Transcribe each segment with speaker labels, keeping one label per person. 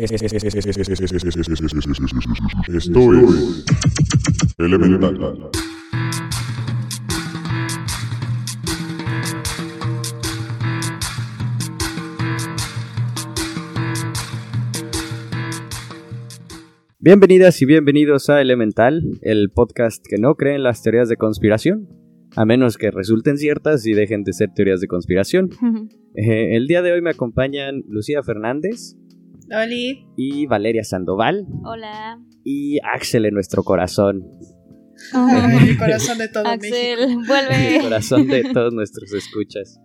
Speaker 1: Esto es Elemental.
Speaker 2: Bienvenidas y bienvenidos a Elemental, el podcast que no cree en las teorías de conspiración, a menos que resulten ciertas y dejen de ser teorías de conspiración. Eh, el día de hoy me acompañan Lucía Fernández
Speaker 3: Oli.
Speaker 2: y Valeria Sandoval
Speaker 4: Hola.
Speaker 2: y Axel en nuestro corazón,
Speaker 3: el corazón de todo México.
Speaker 4: Axel,
Speaker 2: el
Speaker 4: vuelve.
Speaker 2: corazón de todos nuestros escuchas.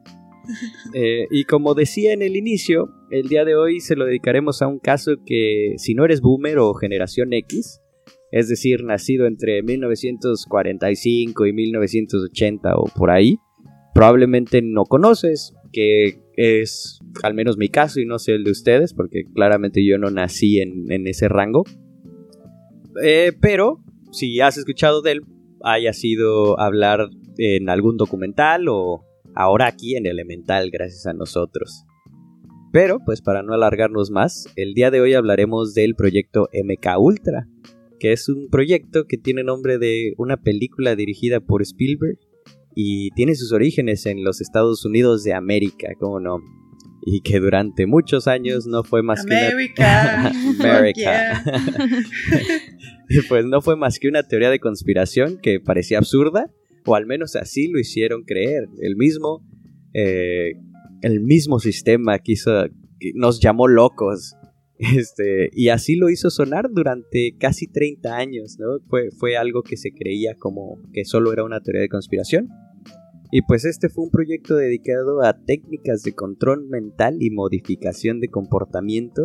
Speaker 2: Eh, y como decía en el inicio, el día de hoy se lo dedicaremos a un caso que si no eres boomer o generación X, es decir, nacido entre 1945 y 1980 o por ahí, probablemente no conoces, que es al menos mi caso y no sé el de ustedes, porque claramente yo no nací en, en ese rango. Eh, pero si has escuchado de él, haya sido hablar en algún documental o ahora aquí en Elemental gracias a nosotros. Pero, pues para no alargarnos más, el día de hoy hablaremos del proyecto MK Ultra, que es un proyecto que tiene nombre de una película dirigida por Spielberg y tiene sus orígenes en los Estados Unidos de América, ¿cómo no? Y que durante muchos años no fue más que una...
Speaker 3: America.
Speaker 2: Pues no fue más que una teoría de conspiración que parecía absurda, o al menos así lo hicieron creer. El mismo, eh, el mismo sistema quiso, que nos llamó locos. Este, y así lo hizo sonar durante casi 30 años, ¿no? Fue, fue algo que se creía como que solo era una teoría de conspiración. Y pues este fue un proyecto dedicado a técnicas de control mental y modificación de comportamiento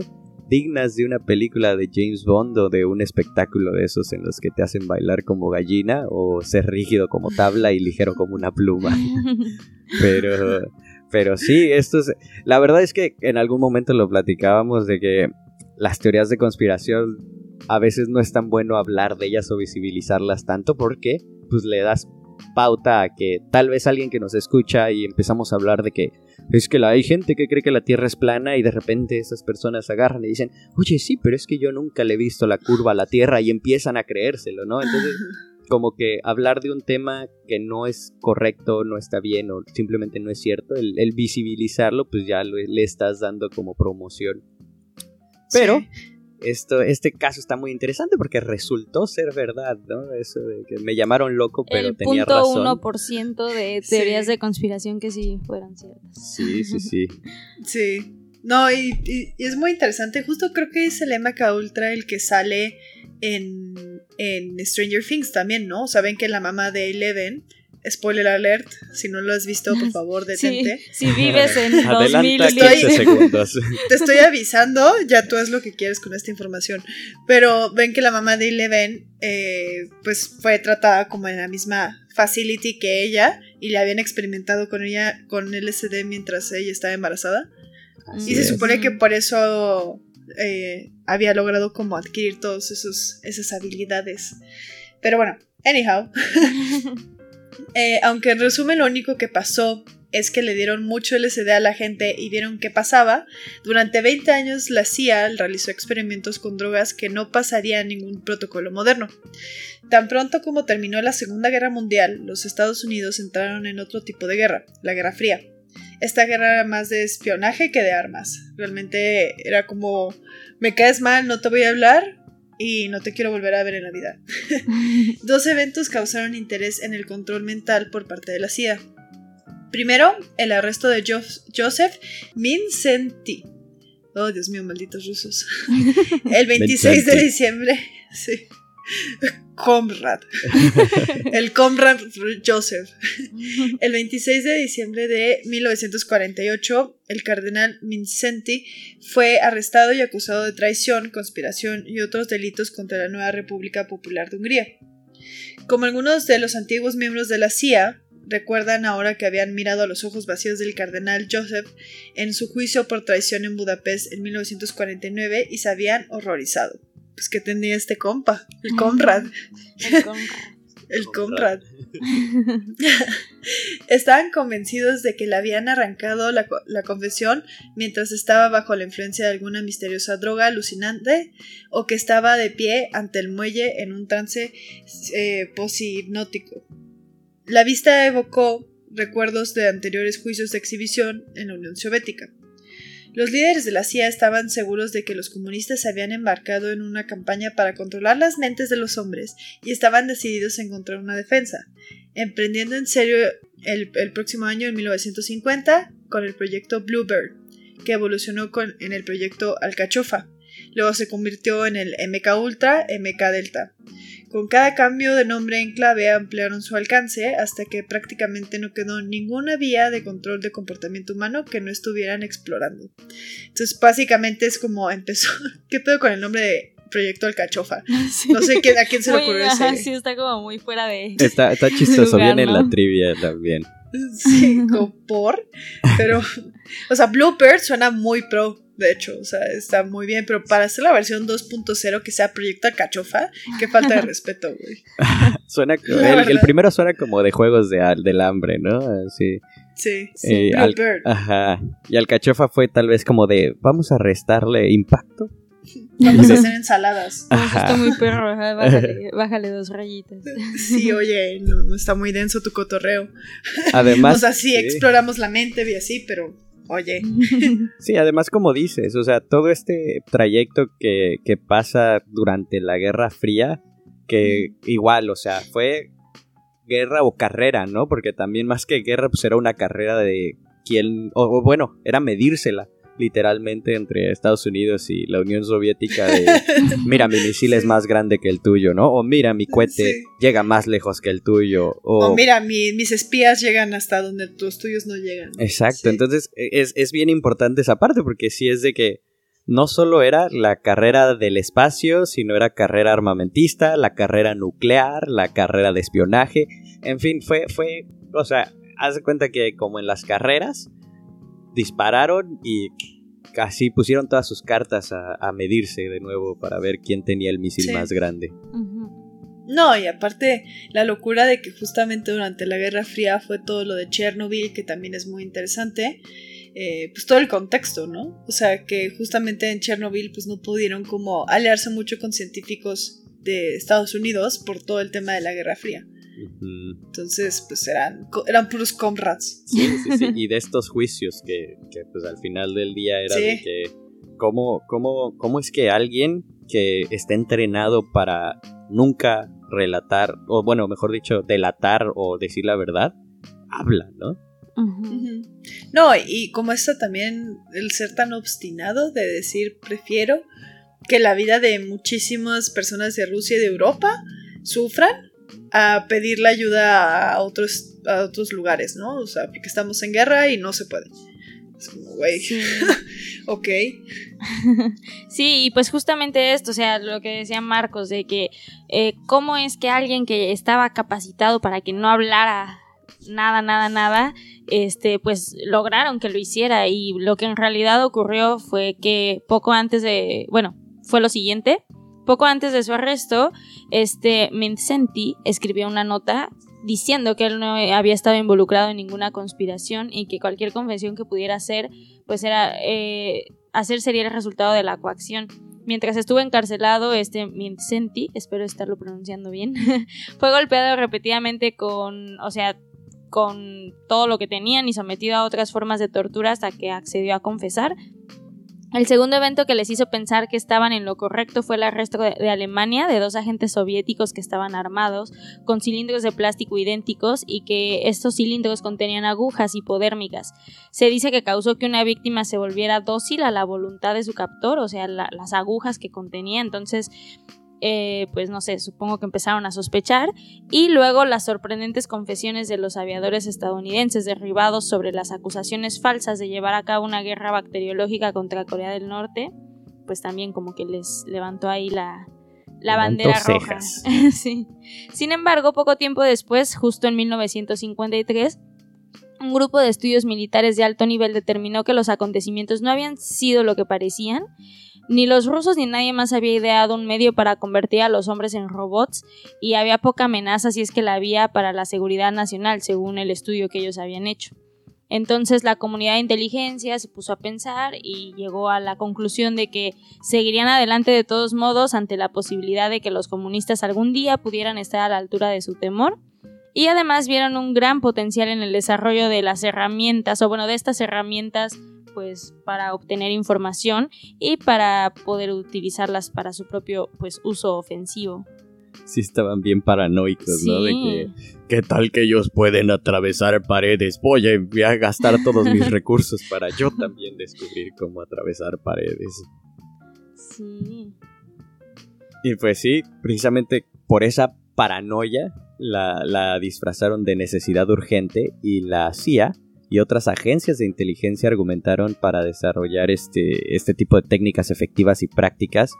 Speaker 2: dignas de una película de James Bond o de un espectáculo de esos en los que te hacen bailar como gallina o ser rígido como tabla y ligero como una pluma. Pero, pero sí, esto es, la verdad es que en algún momento lo platicábamos de que las teorías de conspiración a veces no es tan bueno hablar de ellas o visibilizarlas tanto porque pues le das pauta a que tal vez alguien que nos escucha y empezamos a hablar de que es que la, hay gente que cree que la Tierra es plana y de repente esas personas agarran y dicen, oye, sí, pero es que yo nunca le he visto la curva a la Tierra y empiezan a creérselo, ¿no? Entonces, como que hablar de un tema que no es correcto, no está bien o simplemente no es cierto, el, el visibilizarlo, pues ya lo- le estás dando como promoción. Pero esto, este caso está muy interesante porque resultó ser verdad, ¿no? Eso de que me llamaron loco, pero
Speaker 4: el
Speaker 2: tenía
Speaker 4: punto
Speaker 2: razón.
Speaker 4: 1% de teorías
Speaker 3: Sí.
Speaker 4: de conspiración que sí fueran ciertas.
Speaker 2: Sí, sí, sí.
Speaker 3: Sí. No, y, y- y es muy interesante. Justo creo que es el MK Ultra el que sale en, en Stranger Things también, ¿no? Saben que la mamá de Eleven, spoiler alert, si no lo has visto, por favor,
Speaker 4: Sí,
Speaker 3: detente.
Speaker 4: si vives en
Speaker 2: Adelanta
Speaker 4: 2010.
Speaker 2: 15 segundos.
Speaker 3: Te estoy avisando, ya tú haz lo que quieres con esta información. Pero ven que la mamá de Eleven, eh, pues fue tratada como en la misma facility que ella y le habían experimentado con ella con LSD mientras ella estaba embarazada.
Speaker 2: Así
Speaker 3: Y se
Speaker 2: es.
Speaker 3: supone que por eso eh, había logrado como adquirir todas esas habilidades. Pero bueno, anyhow. Eh, aunque en resumen lo único que pasó es que le dieron mucho LSD a la gente y vieron qué pasaba, durante 20 años la CIA realizó experimentos con drogas que no pasarían ningún protocolo moderno. Tan pronto como terminó la Segunda Guerra Mundial, los Estados Unidos entraron en otro tipo de guerra, la Guerra Fría. Esta guerra era más de espionaje que de armas. Realmente era como, me caes mal, no te voy a hablar y no te quiero volver a ver en la vida. Dos eventos causaron interés en el control mental por parte de la CIA. Primero, el arresto de Jo- Joseph Mincenti. Oh, Dios mío, malditos rusos. El 26 de diciembre. Sí. Comrad. El Comrad Joseph. El 26 de diciembre de 1948, el cardenal Mincenti fue arrestado y acusado de traición, conspiración y otros delitos contra la nueva República Popular de Hungría. Como algunos de los antiguos miembros de la CIA, recuerdan ahora que habían mirado a los ojos vacíos del cardenal Joseph en su juicio por traición en Budapest en 1949 y se habían horrorizado. Pues que tenía este compa, el Conrad.
Speaker 4: El Conrad.
Speaker 3: El Conrad. Estaban convencidos de que le habían arrancado la, co- la confesión mientras estaba bajo la influencia de alguna misteriosa droga alucinante o que estaba de pie ante el muelle en un trance eh, poshipnótico. La vista evocó recuerdos de anteriores juicios de exhibición en la Unión Soviética. Los líderes de la CIA estaban seguros de que los comunistas se habían embarcado en una campaña para controlar las mentes de los hombres y estaban decididos a encontrar una defensa, emprendiendo en serio el, próximo año, en 1950, con el proyecto Bluebird, que evolucionó en el proyecto Alcachofa. Luego se convirtió en el MK Ultra, MK Delta. Con cada cambio de nombre en clave ampliaron su alcance hasta que prácticamente no quedó ninguna vía de control de comportamiento humano que no estuvieran explorando. Entonces, básicamente es como empezó. ¿Qué pedo con el nombre de Proyecto Alcachofa?
Speaker 4: Sí.
Speaker 3: No sé a quién se le ocurrió
Speaker 4: ajá,
Speaker 3: ese.
Speaker 4: sí, está como muy fuera de.
Speaker 2: Está, está chistoso,
Speaker 4: Lugar,
Speaker 2: viene en
Speaker 4: ¿no?
Speaker 2: la trivia también.
Speaker 3: Sí, como por. Pero, o sea, Bluebird suena muy pro, de hecho, o sea, está muy bien, pero para hacer la versión 2.0 que sea Proyecto Alcachofa, qué falta de respeto, güey.
Speaker 2: Suena, el, primero suena como de juegos de, al- del hambre, ¿no? Así.
Speaker 3: Sí,
Speaker 4: Sí.
Speaker 2: Eh, al- ajá. Y Alcachofa fue tal vez como de, vamos a restarle impacto.
Speaker 3: Vamos a hacer ensaladas.
Speaker 4: Está muy perro, ajá, bájale, bájale dos rayitas.
Speaker 3: Sí, oye, no, no está muy denso tu cotorreo.
Speaker 2: Además,
Speaker 3: o sea, sí,
Speaker 2: sí.
Speaker 3: exploramos la mente y así, pero, oye.
Speaker 2: Sí, además como dices, o sea, todo este trayecto que, que pasa durante la Guerra Fría, que igual, o sea, fue guerra o carrera, ¿no? Porque también más que guerra, pues era una carrera de quién, o, o bueno, era medírsela literalmente entre Estados Unidos y la Unión Soviética de, mira, mi misil es más grande que el tuyo, ¿no? O mira, mi cohete
Speaker 3: Sí.
Speaker 2: llega más lejos que el tuyo. O,
Speaker 3: O mira, mi- mis espías llegan hasta donde los tuyos no llegan.
Speaker 2: Exacto,
Speaker 3: Sí.
Speaker 2: entonces e, es, es bien importante esa parte porque sí es de que no solo era la carrera del espacio, sino era carrera armamentista, la carrera nuclear, la carrera de espionaje, en fin, fue, fue, o sea, haz de cuenta que como en las carreras, dispararon y casi pusieron todas sus cartas a, a medirse de nuevo para ver quién tenía el misil
Speaker 3: Sí.
Speaker 2: más grande.
Speaker 3: No, y aparte la locura de que justamente durante la Guerra Fría fue todo lo de Chernobyl, que también es muy interesante, eh, pues todo el contexto, ¿no? O sea, que justamente en Chernobyl pues no pudieron como aliarse mucho con científicos de Estados Unidos por todo el tema de la Guerra Fría. Entonces, pues eran, eran puros comrades.
Speaker 2: Sí, sí, sí. Y de estos juicios que, que, pues al final del día era
Speaker 3: Sí.
Speaker 2: de que cómo, cómo, cómo es que alguien que está entrenado para nunca relatar, o bueno, mejor dicho, delatar o decir la verdad, habla, ¿no?
Speaker 3: No, y como esto también, el ser tan obstinado de decir prefiero que la vida de muchísimas personas de Rusia y de Europa sufran a pedirle ayuda a otros, a otros lugares, ¿no? O sea, porque estamos en guerra y no se puede. Es como, güey,
Speaker 4: Sí.
Speaker 3: ok.
Speaker 4: Sí, y pues justamente esto, o sea, lo que decía Marcos, de que eh, cómo es que alguien que estaba capacitado para que no hablara nada, nada, nada, este, pues lograron que lo hiciera y lo que en realidad ocurrió fue que poco antes de, bueno, fue lo siguiente, poco antes de su arresto, este, Vincenti escribió una nota diciendo que él no había estado involucrado en ninguna conspiración y que cualquier confesión que pudiera hacer, pues era eh, hacer sería el resultado de la coacción. Mientras estuvo encarcelado, este Vincenti, espero estarlo pronunciando bien, fue golpeado repetidamente con, o sea, con todo lo que tenían y sometido a otras formas de tortura hasta que accedió a confesar. El segundo evento que les hizo pensar que estaban en lo correcto fue el arresto de, Alemania de dos agentes soviéticos que estaban armados con cilindros de plástico idénticos y que estos cilindros contenían agujas hipodérmicas. Se dice que causó que una víctima se volviera dócil a la voluntad de su captor, o sea, la- las agujas que contenía. Entonces, eh, pues no sé, supongo que empezaron a sospechar. Y luego las sorprendentes confesiones de los aviadores estadounidenses derribados sobre las acusaciones falsas de llevar a cabo una guerra bacteriológica contra Corea del Norte, pues también como que les levantó ahí la, la bandera roja. sí. Sin embargo, poco tiempo después, justo en 1953, un grupo de estudios militares de alto nivel determinó que los acontecimientos no habían sido lo que parecían, Ni los rusos ni nadie más había ideado un medio para convertir a los hombres en robots y había poca amenaza si es que la había para la seguridad nacional, según el estudio que ellos habían hecho. Entonces la comunidad de inteligencia se puso a pensar y llegó a la conclusión de que seguirían adelante de todos modos ante la posibilidad de que los comunistas algún día pudieran estar a la altura de su temor. Y además vieron un gran potencial en el desarrollo de las herramientas, o bueno, de estas herramientas pues para obtener información y para poder utilizarlas para su propio pues uso ofensivo.
Speaker 2: Sí estaban bien paranoicos, ¿no? De que, ¿qué tal que ellos pueden atravesar paredes? Voy a, voy a gastar todos mis recursos para yo también descubrir cómo atravesar paredes.
Speaker 4: Sí.
Speaker 2: Y pues sí, precisamente por esa paranoia la, la disfrazaron de necesidad urgente y la CIA y otras agencias de inteligencia argumentaron para desarrollar este, este tipo de técnicas efectivas y prácticas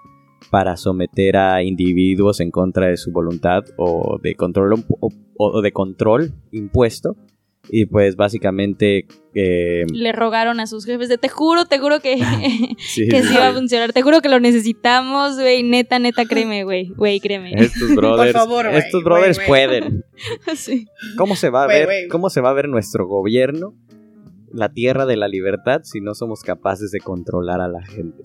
Speaker 2: para someter a individuos en contra de su voluntad o de control, o, de control impuesto. Y pues básicamente...
Speaker 4: Eh, Le rogaron a sus jefes de te juro, te juro que sí, que sí va a funcionar. Te juro que lo necesitamos, güey. Neta, neta, créeme, güey. Güey, créeme.
Speaker 2: Estos brothers, estos brothers pueden. ¿Cómo se va a ver? ¿Cómo se va a ver nuestro gobierno? La tierra de la libertad si no somos capaces de controlar a la gente.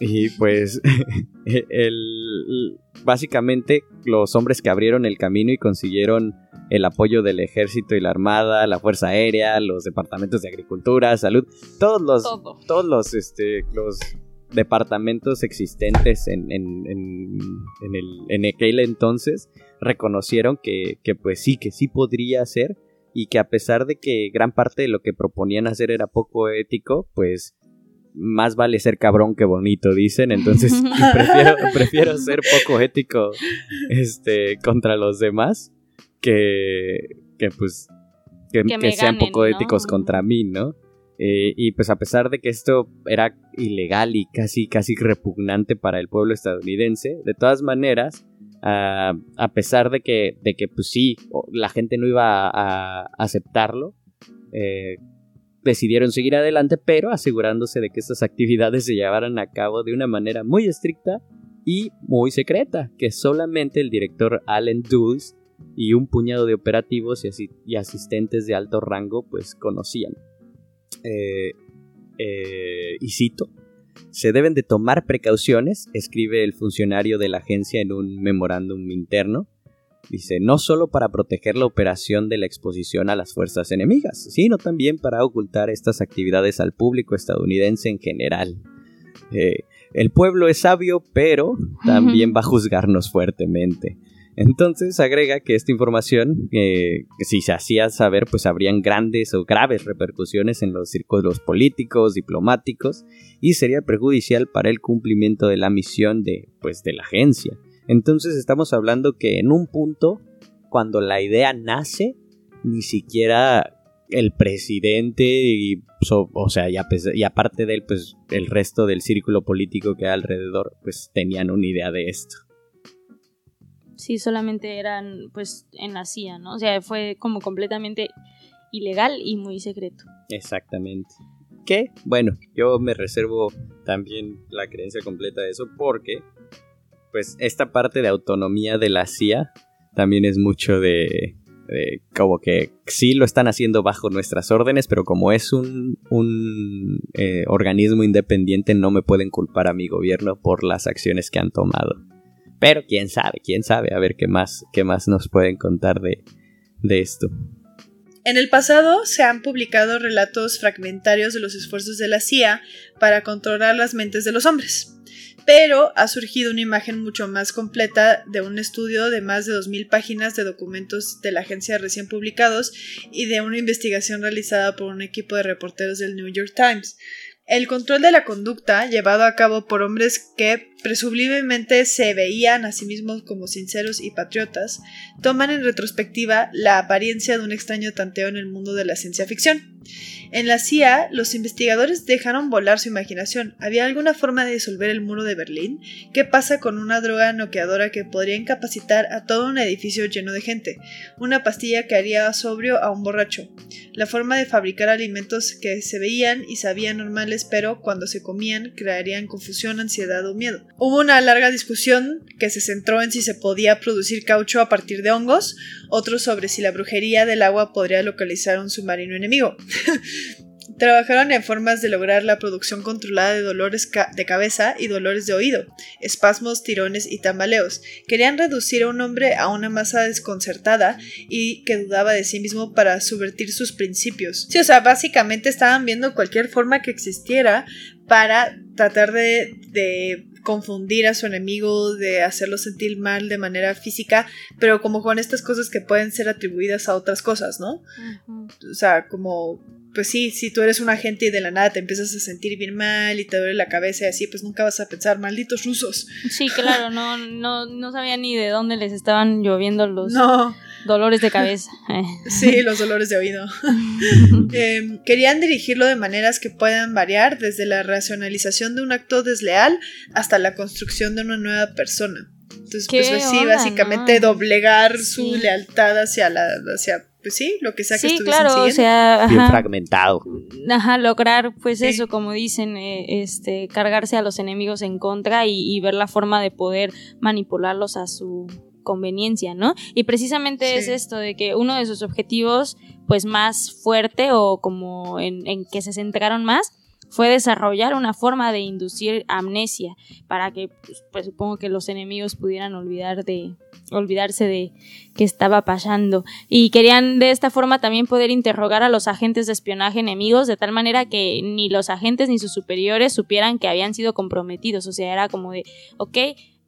Speaker 2: Y pues el, básicamente los hombres que abrieron el camino y consiguieron el apoyo del ejército y la armada, la fuerza aérea, los departamentos de agricultura, salud, todos los, todos los, este, los departamentos existentes en, en, en, el, en aquel entonces reconocieron que, que pues sí, que sí podría ser y que a pesar de que gran parte de lo que proponían hacer era poco ético, pues más vale ser cabrón que bonito, dicen. Entonces prefiero, prefiero ser poco ético este, contra los demás que, que pues, que, sean poco éticos contra mí, ¿no? Eh, y pues a pesar de que esto era ilegal y casi, casi repugnante para el pueblo estadounidense, de todas maneras, a pesar de que, de que pues sí, la gente no iba a, aceptarlo, eh, decidieron seguir adelante, pero asegurándose de que estas actividades se llevaran a cabo de una manera muy estricta y muy secreta, que solamente el director Allen Dulles y un puñado de operativos y, asistentes de alto rango pues conocían. Eh, eh, y cito, se deben de tomar precauciones, escribe el funcionario de la agencia en un memorándum interno, Dice, no solo para proteger la operación de la exposición a las fuerzas enemigas, sino también para ocultar estas actividades al público estadounidense en general. Eh, el pueblo es sabio, pero también va a juzgarnos fuertemente. Entonces agrega que esta información, eh, si se hacía saber, pues habrían grandes o graves repercusiones en los círculos políticos, diplomáticos, y sería perjudicial para el cumplimiento de la misión de, pues, de la agencia. Entonces estamos hablando que en un punto, cuando la idea nace, ni siquiera el presidente y, o sea, y, aparte de él, pues el resto del círculo político que hay alrededor, pues tenían una idea de esto.
Speaker 4: Sí, solamente eran pues en la CIA, ¿no? O sea, fue como completamente ilegal y muy secreto.
Speaker 2: Exactamente. Que, bueno, yo me reservo también la creencia completa de eso porque pues esta parte de autonomía de la CIA también es mucho de, como que sí lo están haciendo bajo nuestras órdenes, pero como es un, un eh, organismo independiente no me pueden culpar a mi gobierno por las acciones que han tomado. Pero quién sabe, quién sabe, a ver qué más, qué más nos pueden contar de, de esto.
Speaker 3: En el pasado se han publicado relatos fragmentarios de los esfuerzos de la CIA para controlar las mentes de los hombres pero ha surgido una imagen mucho más completa de un estudio de más de 2.000 páginas de documentos de la agencia recién publicados y de una investigación realizada por un equipo de reporteros del New York Times. El control de la conducta, llevado a cabo por hombres que presumiblemente se veían a sí mismos como sinceros y patriotas, toman en retrospectiva la apariencia de un extraño tanteo en el mundo de la ciencia ficción. En la CIA, los investigadores dejaron volar su imaginación. ¿Había alguna forma de disolver el muro de Berlín? ¿Qué pasa con una droga noqueadora que podría incapacitar a todo un edificio lleno de gente? Una pastilla que haría sobrio a un borracho. La forma de fabricar alimentos que se veían y sabían normales, pero cuando se comían crearían confusión, ansiedad o miedo. Hubo una larga discusión que se centró en si se podía producir caucho a partir de hongos, otro sobre si la brujería del agua podría localizar un submarino enemigo. Trabajaron en formas de lograr la producción controlada de dolores de cabeza y dolores de oído, espasmos, tirones y tambaleos. Querían reducir a un hombre a una masa desconcertada y que dudaba de sí mismo para subvertir sus principios. Sí, o sea, básicamente estaban viendo cualquier forma que existiera para tratar de, de confundir a su enemigo, de hacerlo sentir mal de manera física, pero como con estas cosas que pueden ser atribuidas a otras cosas, ¿no? O sea, como pues sí, si tú eres un agente y de la nada te empiezas a sentir bien mal y te duele la cabeza y así, pues nunca vas a pensar, malditos rusos.
Speaker 4: Sí, claro, no, no, no sabía ni de dónde les estaban lloviendo los
Speaker 3: No,
Speaker 4: dolores de cabeza.
Speaker 3: sí, los dolores de oído. Em, querían dirigirlo de maneras que puedan variar, desde la racionalización de un acto desleal hasta la construcción de una nueva persona. Entonces,
Speaker 4: ¿Qué
Speaker 3: pues sí,
Speaker 4: onda,
Speaker 3: básicamente
Speaker 4: no?
Speaker 3: doblegar su lealtad hacia la, hacia, pues sí, lo que sea que
Speaker 4: Sí, claro, o sea,
Speaker 2: Bien
Speaker 4: ajá,
Speaker 2: fragmentado.
Speaker 4: ajá, lograr, pues
Speaker 3: Sí.
Speaker 4: eso, como dicen, eh, este, cargarse a los enemigos en contra y, y ver la forma de poder manipularlos a su conveniencia, ¿no? Y precisamente
Speaker 3: Sí.
Speaker 4: es esto de que uno de sus objetivos, pues más fuerte o como en, en que se centraron más, fue desarrollar una forma de inducir amnesia para que, pues, pues, supongo que los enemigos pudieran olvidar de olvidarse de qué estaba pasando y querían de esta forma también poder interrogar a los agentes de espionaje enemigos de tal manera que ni los agentes ni sus superiores supieran que habían sido comprometidos, o sea, era como de, ok,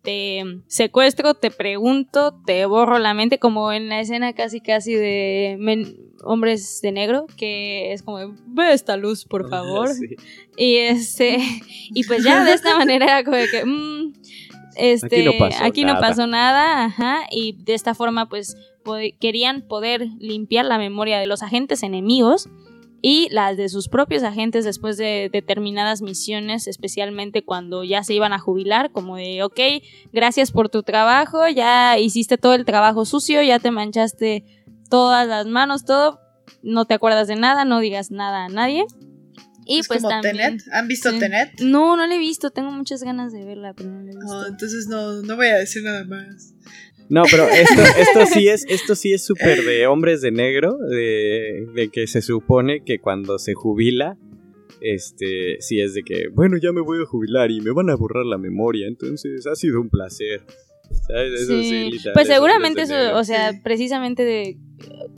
Speaker 4: te secuestro, te pregunto, te borro la mente, como en la escena casi casi de Men- Hombres de Negro, que es como, ve esta luz, por favor.
Speaker 2: Sí.
Speaker 4: Y este, y pues ya de esta manera era como de que, mm, este,
Speaker 2: Aquí no pasó
Speaker 4: aquí no
Speaker 2: nada.
Speaker 4: pasó nada, ajá, y de esta forma pues querían poder limpiar la memoria de los agentes enemigos y las de sus propios agentes después de determinadas misiones, especialmente cuando ya se iban a jubilar, como de, ok, gracias por tu trabajo, ya hiciste todo el trabajo sucio, ya te manchaste todas las manos, todo, no te acuerdas de nada, no digas nada a nadie. Y
Speaker 3: es
Speaker 4: pues
Speaker 3: como
Speaker 4: también...
Speaker 3: Tenet. ¿Han visto
Speaker 4: Sí.
Speaker 3: Tenet?
Speaker 4: No, no la he visto, tengo muchas ganas de verla, pero no la he visto.
Speaker 3: No, entonces no, no voy a decir nada más.
Speaker 2: No, pero esto, esto sí es, esto sí es súper de hombres de negro, de, de que se supone que cuando se jubila, este, sí es de que, bueno, ya me voy a jubilar y me van a borrar la memoria, entonces ha sido un placer. ¿Sabes? Eso sí,
Speaker 4: Sí,
Speaker 2: literal,
Speaker 4: pues
Speaker 2: es
Speaker 4: seguramente eso, o sea, precisamente de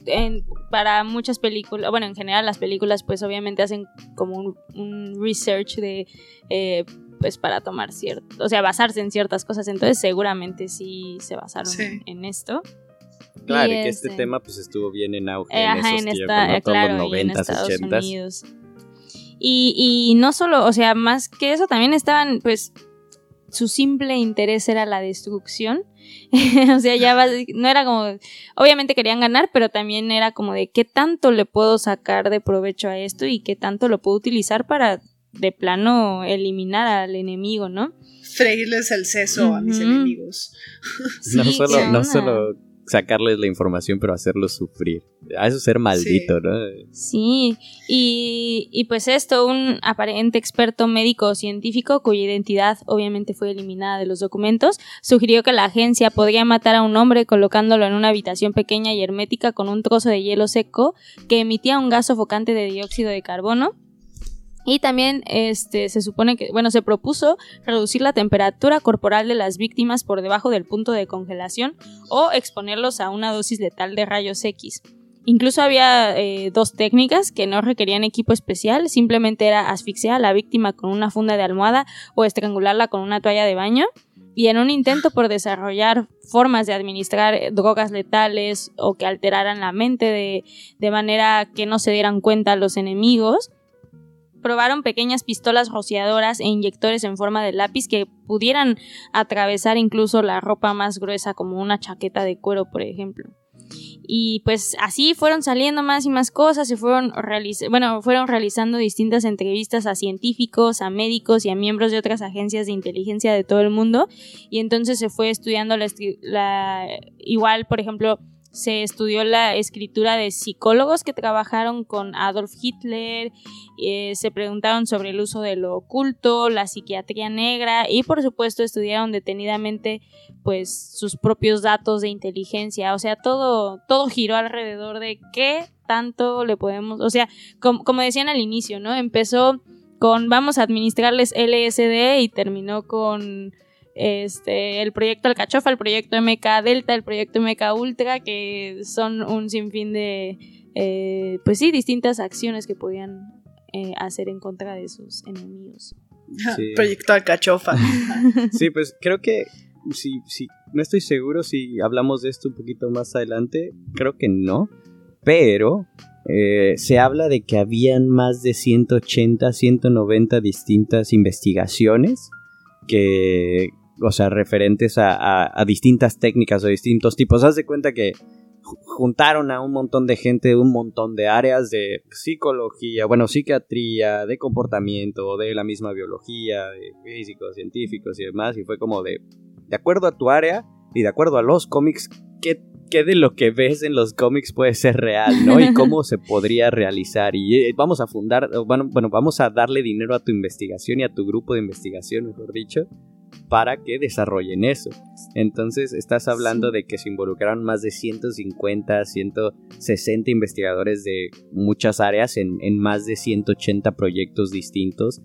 Speaker 4: en- para muchas películas, bueno, en general las películas pues obviamente hacen como un, un research de eh, pues para tomar cierto, o sea, basarse en ciertas cosas, entonces seguramente sí se basaron
Speaker 3: Sí.
Speaker 4: en, en esto.
Speaker 2: Claro,
Speaker 4: Y
Speaker 2: y que este
Speaker 4: este-
Speaker 2: tema pues estuvo bien en auge
Speaker 4: Eh,
Speaker 2: en
Speaker 4: ajá,
Speaker 2: esos
Speaker 4: en
Speaker 2: tiempos,
Speaker 4: esta,
Speaker 2: ¿no?
Speaker 4: eh, claro,
Speaker 2: los
Speaker 4: y en
Speaker 2: 90s,
Speaker 4: Estados
Speaker 2: 80s.
Speaker 4: Unidos. Y, y no solo, o sea, más que eso, también estaban, pues, su simple interés era la destrucción. o sea, ya va- no era como, obviamente querían ganar, pero también era como de qué tanto le puedo sacar de provecho a esto y qué tanto lo puedo utilizar para de plano eliminar al enemigo, ¿no?
Speaker 3: Freírles el seso a mis enemigos.
Speaker 2: No
Speaker 4: Sí,
Speaker 2: solo,
Speaker 4: ¿qué
Speaker 2: no solo sacarles la información, pero hacerlos sufrir. A eso ser maldito, ¿no?
Speaker 4: Sí, y, y pues esto, un aparente experto médico o científico cuya identidad obviamente fue eliminada de los documentos, sugirió que la agencia podría matar a un hombre colocándolo en una habitación pequeña y hermética con un trozo de hielo seco que emitía un gas sofocante de dióxido de carbono. Y también este, se supone que, bueno, se propuso reducir la temperatura corporal de las víctimas por debajo del punto de congelación o exponerlos a una dosis letal de rayos X. Incluso había eh, dos técnicas que no requerían equipo especial, simplemente era asfixiar a la víctima con una funda de almohada o estrangularla con una toalla de baño. Y en un intento por desarrollar formas de administrar drogas letales o que alteraran la mente de, de manera que no se dieran cuenta los enemigos, probaron pequeñas pistolas rociadoras e inyectores en forma de lápiz que pudieran atravesar incluso la ropa más gruesa como una chaqueta de cuero, por ejemplo. Y pues así fueron saliendo más y más cosas, se fueron, bueno, fueron realizando distintas entrevistas a científicos, a médicos y a miembros de otras agencias de inteligencia de todo el mundo. Y entonces se fue estudiando la, la igual, por ejemplo, se estudió la escritura de psicólogos que trabajaron con Adolf Hitler, eh, se preguntaron sobre el uso de lo oculto, la psiquiatría negra y por supuesto estudiaron detenidamente pues sus propios datos de inteligencia, o sea, todo, todo giró alrededor de qué tanto le podemos, o sea, como, decían al inicio, ¿no? Empezó con vamos a administrarles LSD y terminó con este, el proyecto Alcachofa, el proyecto MK Delta, el proyecto MK Ultra, que son un sinfín de, eh, pues sí, distintas acciones que podían eh, hacer en contra de sus enemigos.
Speaker 3: Proyecto Alcachofa.
Speaker 2: sí, pues creo que si, si, no estoy seguro si hablamos de esto un poquito más adelante, creo que no, pero eh, se habla de que habían más de 180, 190 distintas investigaciones que, o sea, referentes a, distintas técnicas o distintos tipos. Haz de cuenta que juntaron a un montón de gente de un montón de áreas de psicología, bueno, psiquiatría, de comportamiento, de la misma biología, de físicos, científicos y demás, y fue como de, de acuerdo a tu área y de acuerdo a los cómics, ¿qué, qué de lo que ves en los cómics puede ser real, ¿no? Y cómo se podría realizar. Y eh, vamos a fundar, bueno, bueno, vamos a darle dinero a tu investigación y a tu grupo de investigación, mejor dicho, para que desarrollen eso. Entonces estás hablando de que se involucraron más de 150, 160 investigadores de muchas áreas en, más de 180 proyectos distintos,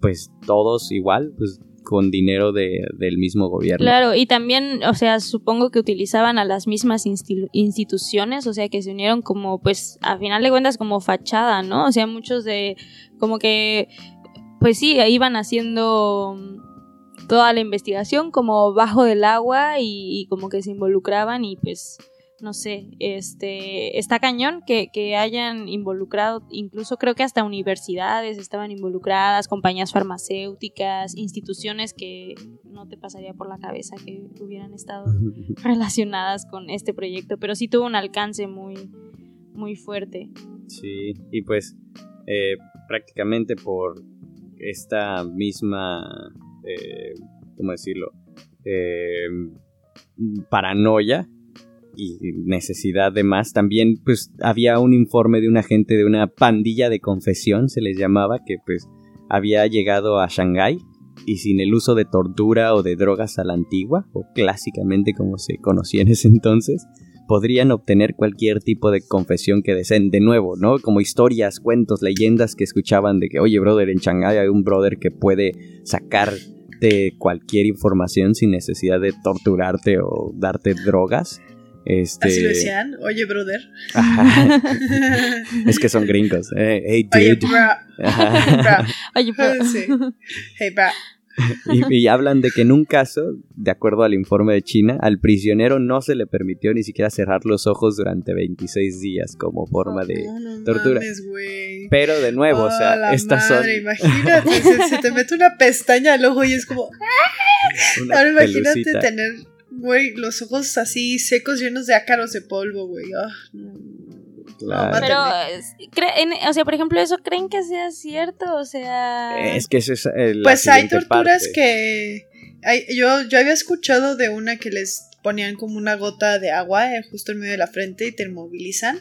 Speaker 2: pues todos igual, pues con dinero del mismo gobierno.
Speaker 4: Claro, y también, o sea, supongo que utilizaban a las mismas instituciones, o sea, que se unieron como, pues, a final de cuentas, como fachada, ¿no? O sea, muchos de, como que, pues sí, iban haciendo toda la investigación como bajo del agua y, como que se involucraban y pues no sé, este está cañón que, que, hayan involucrado, incluso creo que hasta universidades estaban involucradas, compañías farmacéuticas, instituciones que no te pasaría por la cabeza que hubieran estado relacionadas con este proyecto, pero sí tuvo un alcance muy, muy fuerte.
Speaker 2: Sí, y pues eh, prácticamente por esta misma eh, ¿cómo decirlo? Eh, paranoia y necesidad de más. También pues había un informe de un agente de una pandilla de confesión, se les llamaba, que pues había llegado a Shanghái y sin el uso de tortura o de drogas a la antigua, o clásicamente como se conocía en ese entonces, podrían obtener cualquier tipo de confesión que deseen. De nuevo, ¿no? Como historias, cuentos, leyendas que escuchaban de que, oye, brother, en Shanghái hay un brother que puede sacar de cualquier información sin necesidad de torturarte o darte drogas. Este...
Speaker 3: Así lo decían, oye, brother.
Speaker 2: es que son gringos. Eh, hey, dude.
Speaker 3: Oye, bro.
Speaker 4: Oye, bro.
Speaker 3: Sí. Hey, bro.
Speaker 2: y, hablan de que en un caso, de acuerdo al informe de China, al prisionero no se le permitió ni siquiera cerrar los ojos durante 26 días como forma de tortura. Pero de nuevo, o sea, estas son.
Speaker 3: Imagínate, se, te mete una pestaña al ojo y es como. Ahora imagínate tener, güey, los ojos así secos, llenos de ácaros de polvo, güey. Ah,
Speaker 4: pero, o sea, por ejemplo, ¿eso creen que sea cierto? O sea...
Speaker 2: Es que es el
Speaker 3: Pues hay torturas que... yo, yo había escuchado de una que les ponían como una gota de agua eh, justo en medio de la frente y te movilizan.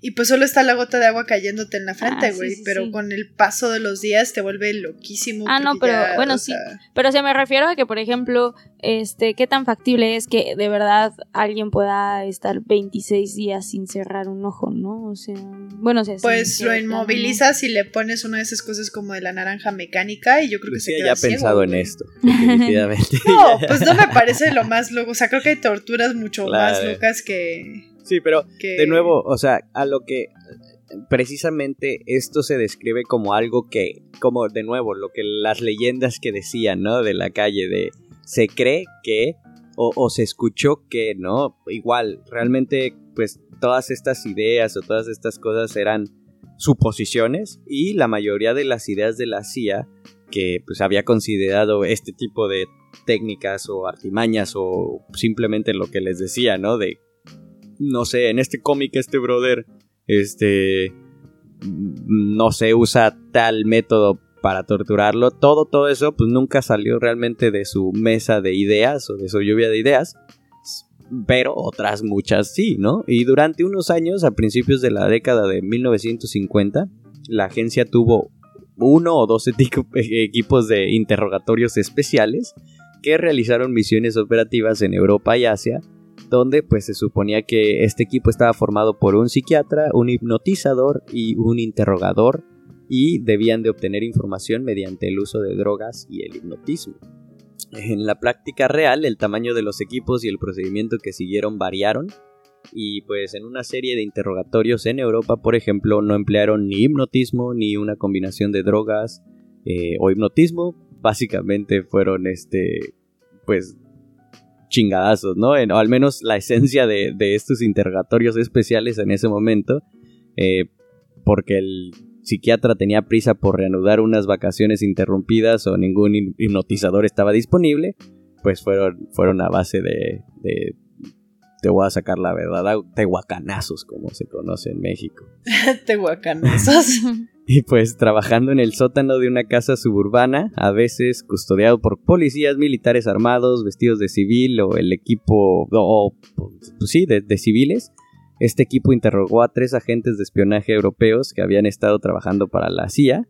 Speaker 3: Y pues solo está la gota de agua cayéndote en la frente, ah, güey. pero con el paso de los días te vuelve loquísimo.
Speaker 4: Ah, no, pero bueno, sí. Pero se me refiero a que, por ejemplo, este, qué tan factible es que de verdad alguien pueda estar 26 días sin cerrar un ojo, ¿no? O sea, bueno, o sea,
Speaker 3: Pues lo inmovilizas y le pones una de esas cosas como de la naranja mecánica y yo creo que se queda
Speaker 2: ya pensado en esto, definitivamente.
Speaker 3: no, pues no me parece lo más loco. O sea, creo que hay torturas mucho más locas que.
Speaker 2: Sí, pero de nuevo, o sea, a lo que precisamente esto se describe como algo que, como de nuevo, lo que las leyendas que decían, ¿no? De la calle, de se cree que, o, o se escuchó que, ¿no? Igual, realmente, pues todas estas ideas o todas estas cosas eran suposiciones y la mayoría de las ideas de la CIA que pues había considerado este tipo de técnicas o artimañas o simplemente lo que les decía, ¿no? De no sé, en este cómic este brother, este, no se usa tal método para torturarlo. Todo, todo eso, pues nunca salió realmente de su mesa de ideas o de su lluvia de ideas. Pero otras muchas sí, ¿no? Y durante unos años, a principios de la década de 1950, la agencia tuvo uno o dos equipos de interrogatorios especiales que realizaron misiones operativas en Europa y Asia, donde pues se suponía que este equipo estaba formado por un psiquiatra, un hipnotizador y un interrogador y debían de obtener información mediante el uso de drogas y el hipnotismo. En la práctica real, el tamaño de los equipos y el procedimiento que siguieron variaron, y pues en una serie de interrogatorios en Europa, por ejemplo, no emplearon ni hipnotismo ni una combinación de drogas eh, o hipnotismo, básicamente fueron este, pues, chingadazos, ¿no? o al menos la esencia de, estos interrogatorios especiales en ese momento, eh, porque el psiquiatra tenía prisa por reanudar unas vacaciones interrumpidas o ningún hipnotizador estaba disponible, pues fueron, fueron a base de, de te voy a sacar la verdad, tehuacanazos como se conoce en México.
Speaker 3: tehuacanazos.
Speaker 2: Y pues trabajando en el sótano de una casa suburbana, a veces custodiado por policías militares armados, vestidos de civil o el equipo, o, pues sí, de, civiles, este equipo interrogó a tres agentes de espionaje europeos que habían estado trabajando para la CIA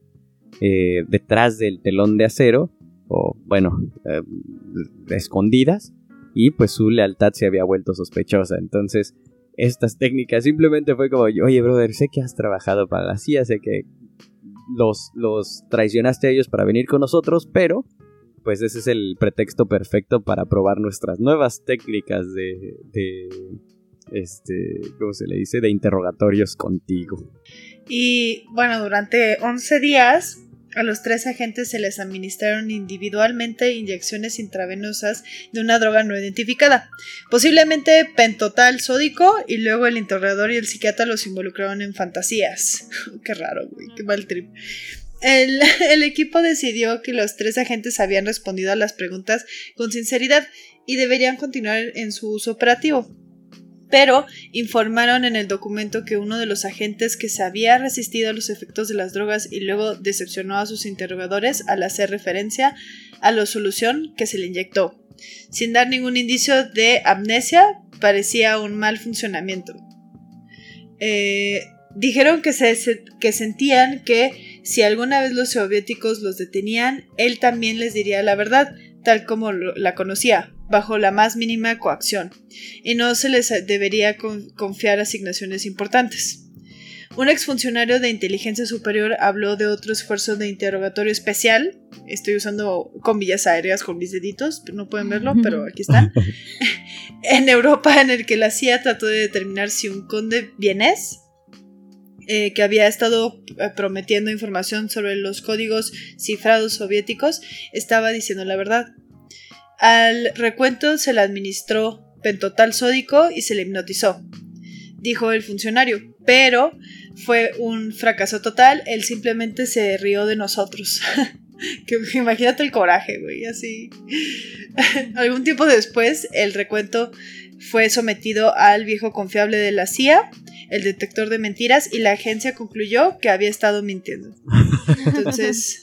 Speaker 2: eh, detrás del telón de acero, o bueno, eh, escondidas, y pues su lealtad se había vuelto sospechosa. Entonces, estas técnicas simplemente fue como, oye, brother, sé que has trabajado para la CIA, sé que los, los traicionaste a ellos para venir con nosotros, pero pues ese es el pretexto perfecto para probar nuestras nuevas técnicas de, de este, ¿cómo se le dice? De interrogatorios contigo.
Speaker 3: Y bueno, durante 11 días a los tres agentes se les administraron individualmente inyecciones intravenosas de una droga no identificada, posiblemente pentotal sódico, y luego el interrogador y el psiquiatra los involucraron en fantasías. qué raro, güey, qué mal trip. El, el, equipo decidió que los tres agentes habían respondido a las preguntas con sinceridad y deberían continuar en su uso operativo pero informaron en el documento que uno de los agentes que se había resistido a los efectos de las drogas y luego decepcionó a sus interrogadores al hacer referencia a la solución que se le inyectó. Sin dar ningún indicio de amnesia, parecía un mal funcionamiento. Eh, dijeron que, se, que sentían que si alguna vez los soviéticos los detenían, él también les diría la verdad, tal como la conocía, bajo la más mínima coacción, y no se les debería confiar asignaciones importantes. Un exfuncionario de inteligencia superior habló de otro esfuerzo de interrogatorio especial. Estoy usando comillas aéreas con mis deditos, no pueden verlo, pero aquí están. en Europa, en el que la CIA trató de determinar si un conde vienés, eh, que había estado eh, prometiendo información sobre los códigos cifrados soviéticos, estaba diciendo la verdad. Al recuento se le administró pentotal sódico y se le hipnotizó, dijo el funcionario, pero fue un fracaso total, él simplemente se rió de nosotros. que, imagínate el coraje, güey, así. Algún tiempo después, el recuento fue sometido al viejo confiable de la CIA, el detector de mentiras, y la agencia concluyó que había estado mintiendo. Entonces,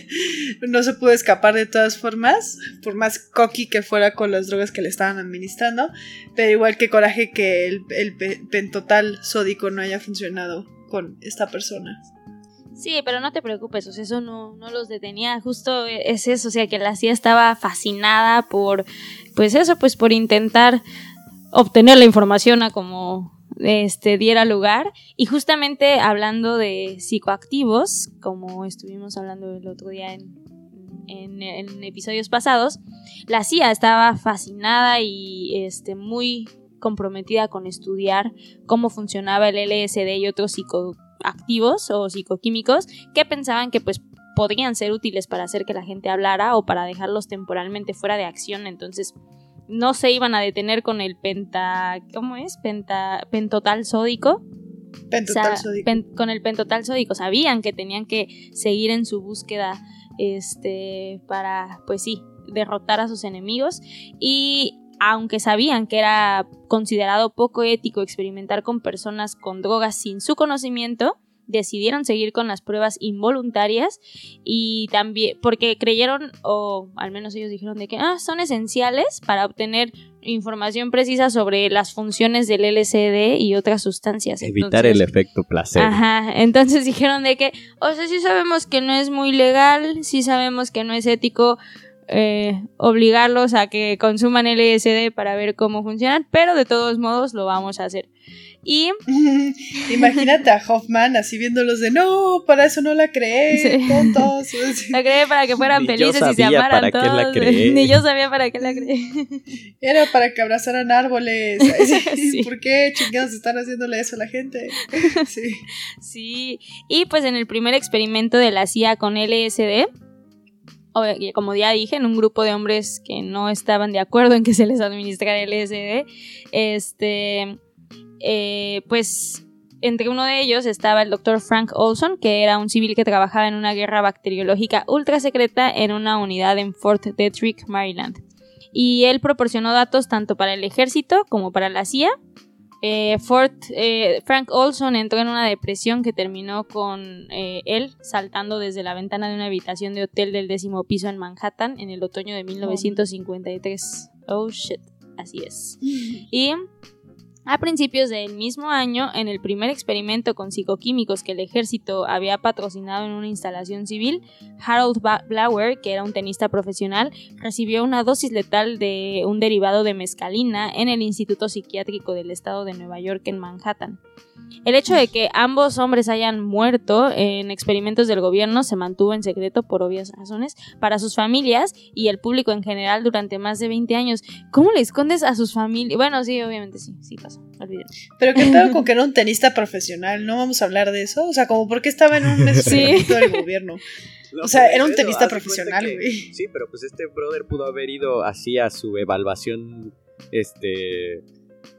Speaker 3: no se pudo escapar de todas formas, por más cocky que fuera con las drogas que le estaban administrando, pero igual que coraje que el, el pentotal sódico no haya funcionado con esta persona.
Speaker 4: Sí, pero no te preocupes, o sea, eso no, no los detenía, justo es eso, o sea, que la CIA estaba fascinada por, pues eso, pues por intentar obtener la información a como este, diera lugar. Y justamente hablando de psicoactivos, como estuvimos hablando el otro día en, episodios pasados, la CIA estaba fascinada y este, muy comprometida con estudiar cómo funcionaba el LSD y otros psicoactivos o psicoquímicos que pensaban que pues podrían ser útiles para hacer que la gente hablara o para dejarlos temporalmente fuera de acción. Entonces, no se iban a detener con el penta. ¿Cómo es? Penta, pentotal sódico.
Speaker 3: Pentotal sódico.
Speaker 4: con el pentotal sódico. Sabían que tenían que seguir en su búsqueda. Este. para. Pues sí. derrotar a sus enemigos. Y aunque sabían que era considerado poco ético experimentar con personas con drogas sin su conocimiento, decidieron seguir con las pruebas involuntarias y también porque creyeron o al menos ellos dijeron de que ah, son esenciales para obtener información precisa sobre las funciones del LSD y otras sustancias.
Speaker 2: Evitar el efecto placebo.
Speaker 4: Ajá, entonces dijeron de que, o sea, sí sabemos que no es muy legal, sí sabemos que no es ético eh, obligarlos a que consuman LSD para ver cómo funcionan, pero de todos modos lo vamos a hacer. Y
Speaker 3: imagínate a Hoffman así viéndolos de no, para eso no la creé, tontos.
Speaker 4: La creé para que fueran felices y se amaran todos. Ni yo sabía para qué la creé.
Speaker 3: Era para que abrazaran árboles. ¿Por qué chingados están haciéndole eso a la gente? Sí.
Speaker 4: Sí. Y pues en el primer experimento de la CIA con LSD, como ya dije, en un grupo de hombres que no estaban de acuerdo en que se les administrara LSD, este eh, pues entre uno de ellos estaba el doctor Frank Olson, que era un civil que trabajaba en una guerra bacteriológica ultra secreta en una unidad en Fort Detrick, Maryland. Y él proporcionó datos tanto para el ejército como para la CIA. Eh, Fort, eh, Frank Olson entró en una depresión que terminó con él saltando desde la ventana de una habitación de hotel del décimo piso en Manhattan en el otoño de 1953. Oh shit, así es. Y a principios del mismo año, en el primer experimento con psicoquímicos que el ejército había patrocinado en una instalación civil, Harold Blauer, que era un tenista profesional, recibió una dosis letal de un derivado de mescalina en el Instituto Psiquiátrico del Estado de Nueva York en Manhattan. El hecho de que ambos hombres hayan muerto en experimentos del gobierno se mantuvo en secreto por obvias razones para sus familias y el público en general durante más de 20 años. ¿Cómo le escondes a sus familias? Bueno, sí, obviamente sí, sí pasó.
Speaker 3: Pero qué pedo con que era un tenista profesional, no vamos a hablar de eso. O sea, como por qué estaba en un experimento del gobierno. o sea, era un tenista profesional, güey.
Speaker 2: Sí, pero pues este brother pudo haber ido así a su evaluación este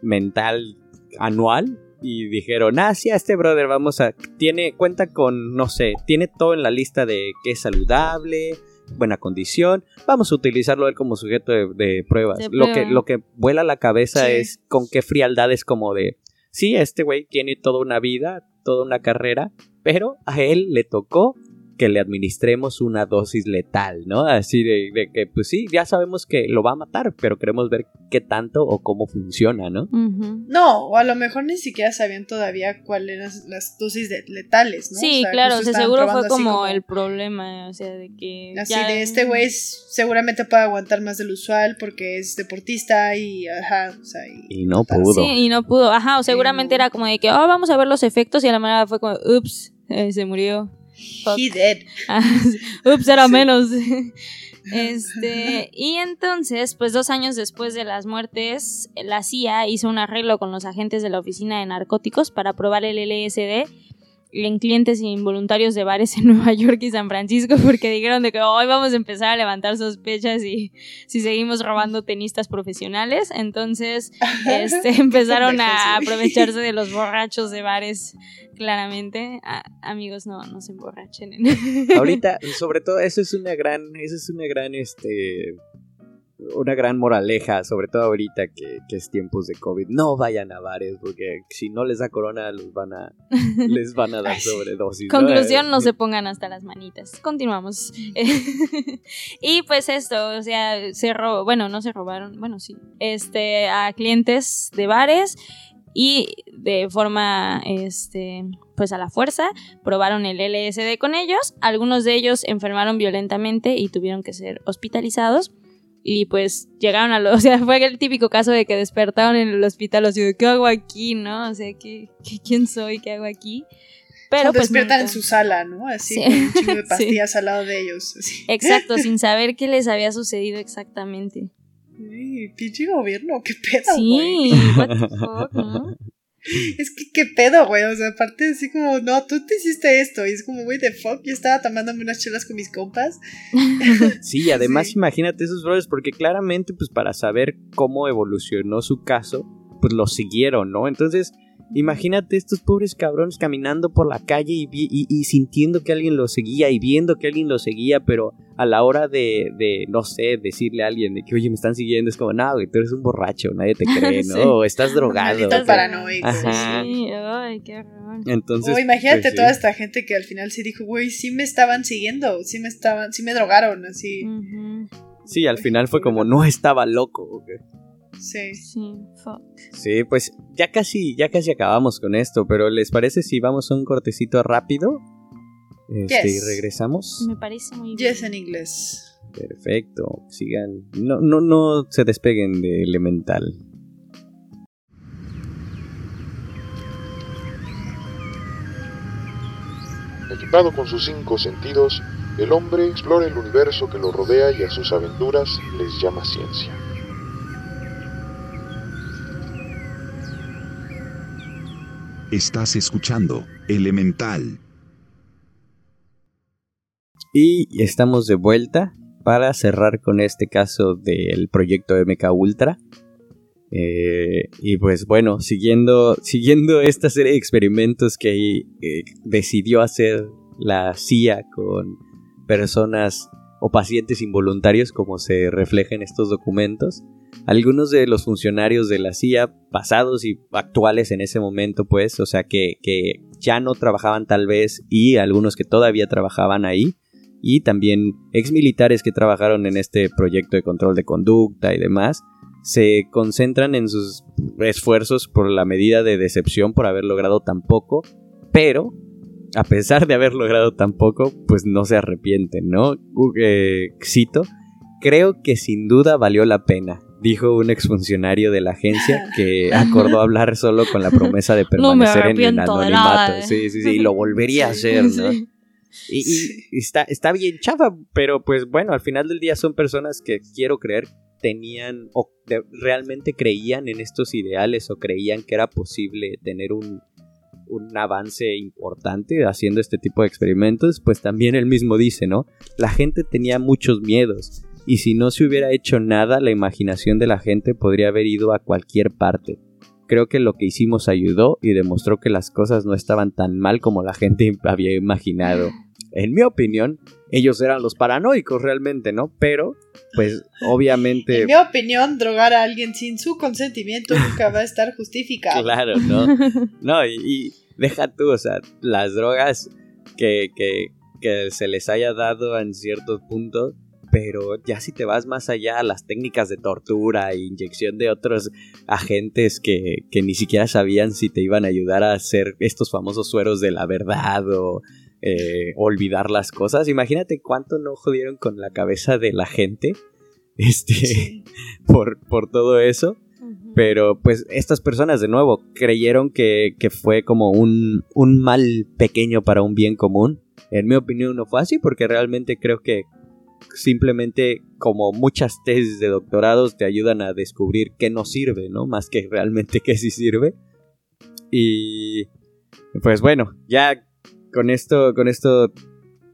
Speaker 2: mental anual y dijeron, ah, sí, a este brother vamos a... Tiene, cuenta con, no sé, tiene todo en la lista de que es saludable, buena condición, vamos a utilizarlo él como sujeto de, pruebas. lo, que, lo que vuela la cabeza es con qué frialdad es como de, sí, este güey tiene toda una vida, toda una carrera, pero a él le tocó que le administremos una dosis letal, ¿no? Así de, que, pues sí, ya sabemos que lo va a matar, pero queremos ver qué tanto o cómo funciona, ¿no?
Speaker 3: No, o a lo mejor ni siquiera sabían todavía cuáles eran las dosis letales, ¿no?
Speaker 4: Sí, claro, o sea, seguro fue como, el problema, o sea, de que...
Speaker 3: Así de este güey seguramente puede aguantar más del usual porque es deportista y, ajá, o sea...
Speaker 2: Y, no pudo.
Speaker 4: Sí, y no pudo, ajá, o seguramente era como de que, oh, vamos a ver los efectos y a la manera fue como, ups, eh, se murió.
Speaker 3: He dead.
Speaker 4: Ups, era menos. Este, y entonces, pues dos años después de las muertes, la CIA hizo un arreglo con los agentes de la Oficina de Narcóticos para probar el LSD en clientes involuntarios de bares en Nueva York y San Francisco porque dijeron de que hoy vamos a empezar a levantar sospechas y si seguimos robando tenistas profesionales. Entonces, este, empezaron a aprovecharse de los borrachos de bares, claramente. amigos, no, no se emborrachen.
Speaker 2: Ahorita, sobre todo, eso es una gran, eso es una gran, este, una gran moraleja, sobre todo ahorita que, es tiempos de COVID. No vayan a bares porque si no les da corona los van a, les van a dar sobredosis.
Speaker 4: Conclusión, ¿no? se pongan hasta las manitas. Continuamos. y pues esto, o sea, se robó, bueno, no se robaron, bueno, sí, este, a clientes de bares y de forma, este, pues a la fuerza, probaron el LSD con ellos. Algunos de ellos enfermaron violentamente y tuvieron que ser hospitalizados y pues llegaron a lo, o sea, fue el típico caso de que despertaron en el hospital, o sea, ¿qué hago aquí, no? O sea, ¿qué, quién soy? ¿Qué hago aquí?
Speaker 3: Pero pues despiertan en su sala, ¿no? Así, con un chingo de pastillas al lado de ellos.
Speaker 4: Exacto, sin saber qué les había sucedido exactamente.
Speaker 3: Sí, pinche gobierno, qué pedo,
Speaker 4: Sí, what the fuck, ¿no?
Speaker 3: Es que qué pedo, güey. O sea, aparte así como, no, tú te hiciste esto. Y es como, güey, de fuck, yo estaba tomándome unas chelas con mis compas.
Speaker 2: Sí, además imagínate esos brothers, porque claramente, pues para saber cómo evolucionó su caso, pues lo siguieron, ¿no? Entonces, Imagínate estos pobres cabrones caminando por la calle y, vi- y- y sintiendo que alguien los seguía y viendo que alguien los seguía, pero a la hora de, de, no sé, decirle a alguien de que, oye, me están siguiendo, es como, no, güey, tú eres un borracho, nadie te cree, ¿no?
Speaker 4: Sí.
Speaker 2: O estás drogado. Pero-
Speaker 3: paranoico.
Speaker 2: Ajá.
Speaker 4: Sí, ay, qué horror.
Speaker 2: Entonces,
Speaker 3: O imagínate
Speaker 2: pues, sí.
Speaker 3: toda esta gente que al final sí dijo, güey, sí me estaban siguiendo, sí me estaban, sí me drogaron, así.
Speaker 2: Sí, al final fue como, no estaba loco.
Speaker 3: Sí.
Speaker 4: Sí, fuck.
Speaker 2: Sí, pues ya casi, ya casi acabamos con esto, pero ¿les parece si vamos a un cortecito rápido? Este,
Speaker 3: Yes.
Speaker 2: y regresamos.
Speaker 4: Me parece muy bien.
Speaker 3: Yes en inglés.
Speaker 2: Perfecto. Sigan. No, no, no se despeguen de Elemental.
Speaker 1: Equipado con sus cinco sentidos, el hombre explora el universo que lo rodea y a sus aventuras les llama ciencia.
Speaker 5: Estás escuchando Elemental.
Speaker 2: Y estamos de vuelta para cerrar con este caso del proyecto MK Ultra. Eh, y pues bueno, siguiendo, siguiendo esta serie de experimentos que eh, decidió hacer la CIA con personas o pacientes involuntarios, como se refleja en estos documentos, algunos de los funcionarios de la CIA, pasados y actuales en ese momento, pues, o sea, que, ya no trabajaban tal vez, y algunos que todavía trabajaban ahí, y también exmilitares que trabajaron en este proyecto de control de conducta y demás, se concentran en sus esfuerzos por la medida de decepción por haber logrado tan poco, pero a pesar de haber logrado tan poco, pues no se arrepienten, ¿no? U- eh, cito, creo que sin duda valió la pena, dijo un exfuncionario de la agencia que acordó hablar solo con la promesa de
Speaker 4: No
Speaker 2: permanecer en el anonimato.
Speaker 4: eh.
Speaker 2: Sí, sí, sí, y lo volvería a hacer, ¿no?
Speaker 4: Sí.
Speaker 2: Y, y está, está bien chafa, pero pues bueno, al final del día son personas que quiero creer tenían o de- realmente creían en estos ideales o creían que era posible tener un, un avance importante haciendo este tipo de experimentos, pues también él mismo dice, ¿no? La gente tenía muchos miedos y si no se hubiera hecho nada, la imaginación de la gente podría haber ido a cualquier parte. Creo que lo que hicimos ayudó y demostró que las cosas no estaban tan mal como la gente había imaginado. En mi opinión, ellos eran los paranoicos realmente, ¿no? Pero, pues, obviamente...
Speaker 3: En mi opinión, drogar a alguien sin su consentimiento nunca va a estar justificado.
Speaker 2: Claro, ¿no? No, y, y deja tú, o sea, las drogas que, que, que se les haya dado en ciertos puntos, pero ya si te vas más allá a las técnicas de tortura e inyección de otros agentes que, que ni siquiera sabían si te iban a ayudar a hacer estos famosos sueros de la verdad o eh, olvidar las cosas, imagínate cuánto no jodieron con la cabeza de la gente este,
Speaker 3: Sí.
Speaker 2: por, por todo eso. Pero pues estas personas de nuevo creyeron que, que fue como un, un mal pequeño para un bien común. En mi opinión no fue así porque realmente creo que simplemente como muchas tesis de doctorados te ayudan a descubrir qué no sirve, ¿no? Más que realmente qué sí sirve. Y pues bueno, ya con esto, con esto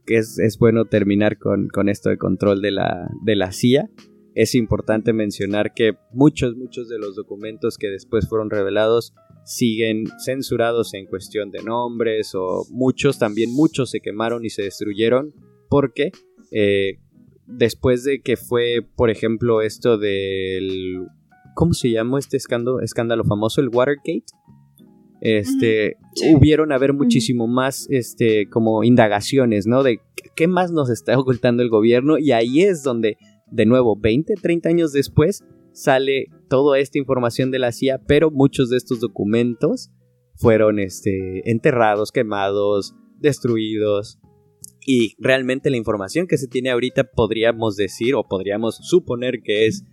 Speaker 2: es, es bueno terminar con, con esto de control de la, de la CIA es importante mencionar que muchos, muchos de los documentos que después fueron revelados siguen censurados en cuestión de nombres o muchos, también muchos se quemaron y se destruyeron porque eh, después de que fue, por ejemplo, esto del... ¿Cómo se llamó este escándalo, escándalo famoso? El Watergate. Este,
Speaker 3: Sí.
Speaker 2: hubieron haber muchísimo más, este, como indagaciones, ¿no? De qué más nos está ocultando el gobierno y ahí es donde de nuevo, 20, 30 años después, sale toda esta información de la CIA, pero muchos de estos documentos fueron este, enterrados, quemados, destruidos. Y realmente la información que se tiene ahorita podríamos decir o podríamos suponer que es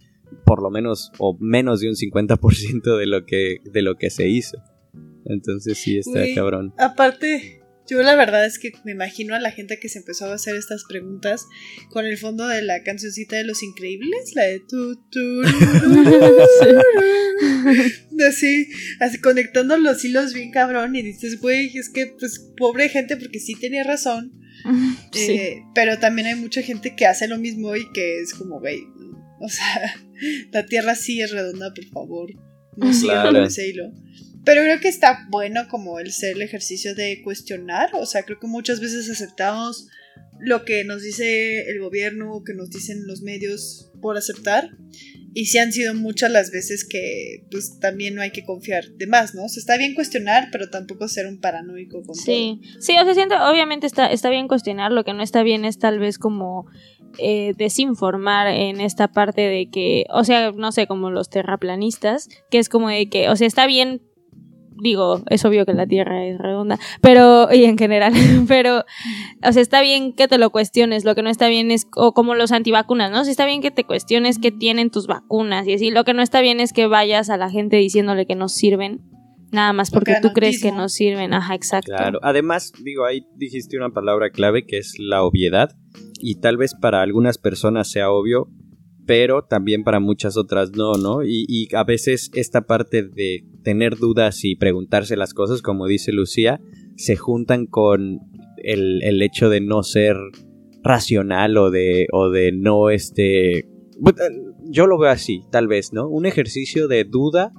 Speaker 2: por lo menos o menos de un 50% de lo que de lo que se hizo. Entonces sí está
Speaker 3: Güey,
Speaker 2: cabrón.
Speaker 3: Aparte, yo la verdad es que me imagino a la gente que se empezó a hacer estas preguntas con el fondo de la cancioncita de Los Increíbles, la de tu, tu, así, así conectando los hilos bien cabrón y dices, güey, es que pues pobre gente porque sí tenía razón,
Speaker 4: Sí.
Speaker 3: eh, pero también hay mucha gente que hace lo mismo y que es como, güey, o sea, la tierra sí es redonda, por favor, no sigan
Speaker 2: Claro.
Speaker 3: ese hilo. Pero creo que está bueno como el ser el ejercicio de cuestionar. O sea, creo que muchas veces aceptamos lo que nos dice el gobierno, que nos dicen los medios por aceptar. Y sí han sido muchas las veces que pues también no hay que confiar de más, ¿no? O sea, está bien cuestionar, pero tampoco ser un paranoico con
Speaker 4: Sí, sí, o sea, siento, obviamente está, está bien cuestionar, lo que no está bien es tal vez como eh, desinformar en esta parte de que, o sea, no sé, como los terraplanistas, que es como de que, o sea, está bien digo, es obvio que la Tierra es redonda, pero, y en general, pero, o sea, está bien que te lo cuestiones, lo que no está bien es, o como los antivacunas, ¿no? Si está bien que te cuestiones qué tienen tus vacunas y así, lo que no está bien es que vayas a la gente diciéndole que no sirven, nada más porque tú crees que no sirven, ajá, exacto.
Speaker 2: Claro, además, digo, ahí dijiste una palabra clave que es la obviedad, y tal vez para algunas personas sea obvio, pero también para muchas otras no, ¿no? Y, a veces esta parte de tener dudas y preguntarse las cosas, como dice Lucía, se juntan con el, hecho de no ser racional o de, o de no este... Yo lo veo así, tal vez, ¿no? Un ejercicio de duda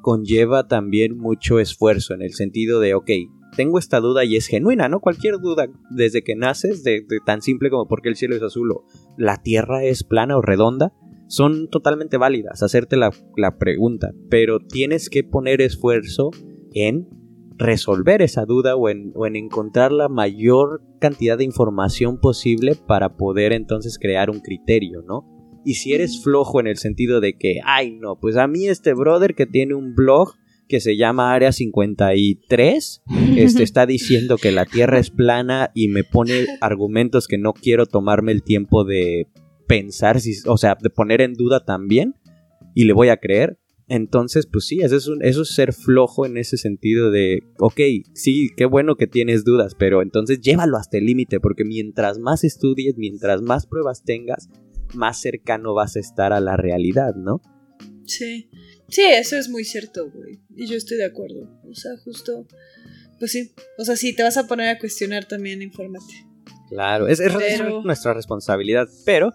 Speaker 2: conlleva también mucho esfuerzo en el sentido de, ok, tengo esta duda y es genuina, ¿no? Cualquier duda desde que naces, de, tan simple como por qué el cielo es azul o la tierra es plana o redonda, son totalmente válidas, hacerte la, pregunta, pero tienes que poner esfuerzo en resolver esa duda o en, o en, encontrar la mayor cantidad de información posible para poder entonces crear un criterio, ¿no? Y si eres flojo en el sentido de que, ay no, pues a mí este brother que tiene un blog que se llama Área 53, este, está diciendo que la Tierra es plana y me pone argumentos que no quiero tomarme el tiempo de pensar, si, o sea, de poner en duda también, y le voy a creer. Entonces, pues sí, eso es, eso es ser flojo en ese sentido de, ok, sí, qué bueno que tienes dudas, pero entonces llévalo hasta el límite, porque mientras más estudies, mientras más pruebas tengas, más cercano vas a estar a la realidad, ¿no?
Speaker 3: Sí. Sí, eso es muy cierto, güey. Y yo estoy de acuerdo. O sea, justo. Pues sí. O sea, si te vas a poner a cuestionar también, infórmate.
Speaker 2: Claro, es, nuestra responsabilidad. Pero,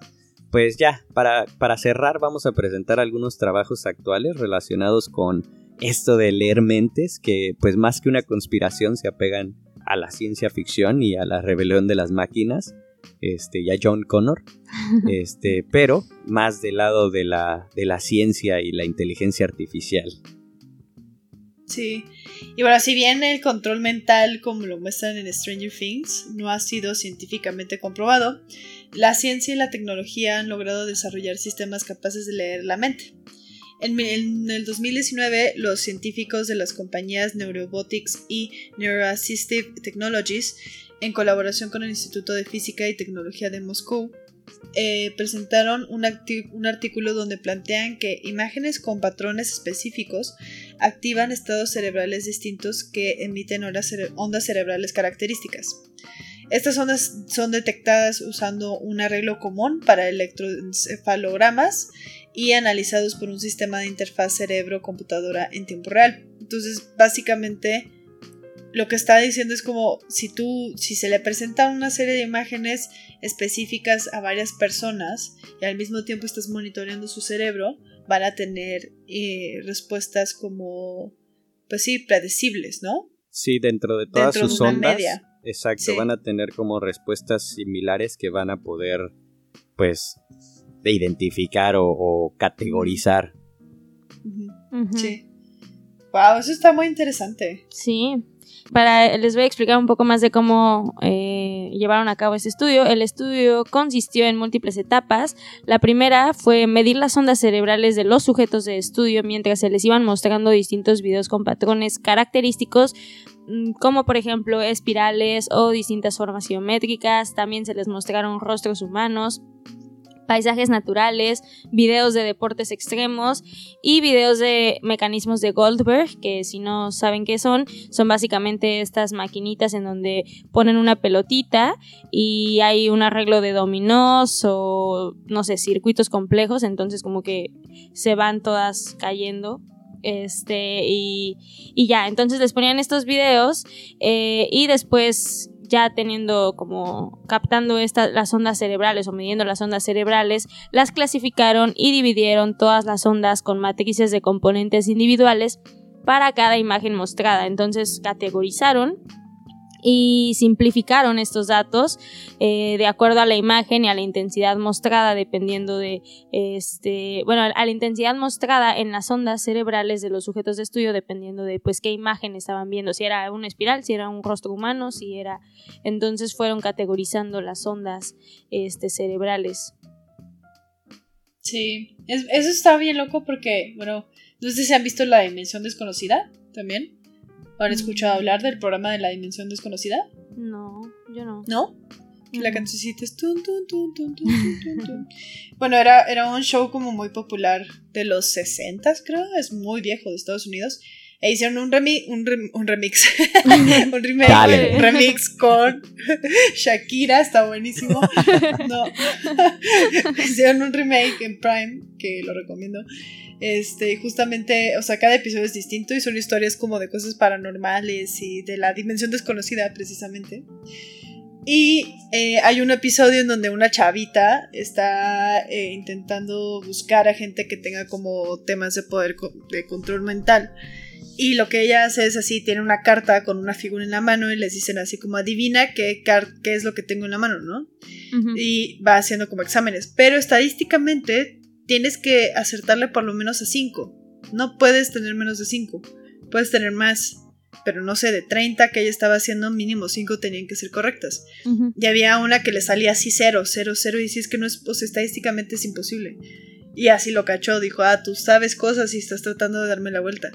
Speaker 2: pues ya, para, para cerrar, vamos a presentar algunos trabajos actuales relacionados con esto de leer mentes, que pues más que una conspiración se apegan a la ciencia ficción y a la rebelión de las máquinas este, y a John Connor, este, pero más del lado de la, de la ciencia y la inteligencia artificial.
Speaker 3: Sí, y bueno, si bien el control mental, como lo muestran en Stranger Things, no ha sido científicamente comprobado, la ciencia y la tecnología han logrado desarrollar sistemas capaces de leer la mente. En, en el 2019, los científicos de las compañías Neurobotics y Neuroassistive Technologies en colaboración con el Instituto de Física y Tecnología de Moscú, eh, presentaron un, artículo donde plantean que imágenes con patrones específicos activan estados cerebrales distintos que emiten ondas cerebrales características. Estas ondas son detectadas usando un arreglo común para electroencefalogramas y analizados por un sistema de interfaz cerebro-computadora en tiempo real. Entonces, básicamente, lo que está diciendo es como si tú, si se le presentan una serie de imágenes específicas a varias personas y al mismo tiempo estás monitoreando su cerebro, van a tener eh, respuestas como, pues sí, predecibles, ¿no?
Speaker 2: Sí, dentro de todas sus ondas. Exacto, van a tener como respuestas similares que van a poder, pues, identificar o, categorizar.
Speaker 3: Sí. Wow, eso está muy interesante.
Speaker 4: Sí, para, les voy a explicar un poco más de cómo eh, llevaron a cabo este estudio. El estudio consistió en múltiples etapas. La primera fue medir las ondas cerebrales de los sujetos de estudio mientras se les iban mostrando distintos videos con patrones característicos mm, como por ejemplo espirales o distintas formas geométricas. También se les mostraron rostros humanos paisajes naturales, videos de deportes extremos y videos de mecanismos de Goldberg, que si no saben qué son, son básicamente estas maquinitas en donde ponen una pelotita y hay un arreglo de dominós o no sé, circuitos complejos, entonces como que se van todas cayendo este y, y, ya entonces les ponían estos videos eh, y después ya teniendo como captando estas las ondas cerebrales o midiendo las ondas cerebrales, las clasificaron y dividieron todas las ondas con matrices de componentes individuales para cada imagen mostrada. Entonces categorizaron y simplificaron estos datos eh, de acuerdo a la imagen y a la intensidad mostrada dependiendo de este bueno a la intensidad mostrada en las ondas cerebrales de los sujetos de estudio dependiendo de pues qué imagen estaban viendo si era una espiral si era un rostro humano si era entonces fueron categorizando las ondas este cerebrales.
Speaker 3: Sí eso está bien loco porque bueno no sé si han visto la dimensión desconocida también ¿Han escuchado hablar del programa de la dimensión desconocida?
Speaker 4: No, yo no.
Speaker 3: ¿No? La cancioncita es tun, tun, tun, tun, Bueno, era, era un show como muy popular de los 60 creo, es muy viejo de Estados Unidos. E hicieron un, remi un, un remix, un remake, remix con Shakira, está buenísimo. No. hicieron un remake en Prime, que lo recomiendo. Este, justamente, o sea, cada episodio es distinto y son historias como de cosas paranormales y de la dimensión desconocida, precisamente. Y eh, hay un episodio en donde una chavita está eh, intentando buscar a gente que tenga como temas de poder de control mental. Y lo que ella hace es así, tiene una carta con una figura en la mano y les dicen así como adivina qué, qué es lo que tengo en la mano, ¿no? Y va haciendo como exámenes. Pero estadísticamente tienes que acertarle por lo menos a 5. No puedes tener menos de 5. Puedes tener más. Pero no sé, de 30 que ella estaba haciendo, mínimo 5 tenían que ser correctas. Y había una que le salía así 0, 0, 0. Y si es que no es, pues estadísticamente es imposible. Y así lo cachó, dijo, ah, tú sabes cosas y estás tratando de darme la vuelta.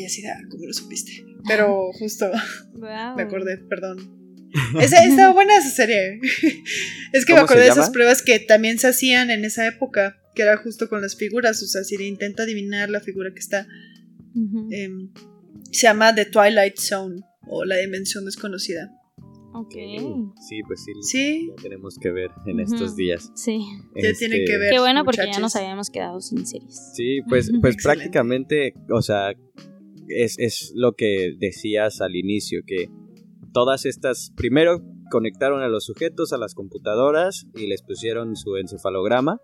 Speaker 3: Y así, ah, ¿cómo lo supiste? Pero justo me acordé, perdón. Esa, estaba buena esa serie. es que me acordé de esas pruebas que también se hacían en esa época que era justo con las figuras, o sea, si intenta adivinar la figura que está, em, se llama The Twilight Zone o la dimensión desconocida.
Speaker 4: Ok.
Speaker 2: Sí, pues sí.
Speaker 3: Sí.
Speaker 2: Ya tenemos que ver en estos días.
Speaker 4: Sí.
Speaker 3: Ya este, tienen que ver.
Speaker 4: Qué bueno porque ya nos habíamos quedado sin series.
Speaker 2: Sí, pues, pues prácticamente, o sea, es, es lo que decías al inicio, que todas estas, primero conectaron a los sujetos a las computadoras y les pusieron su encefalograma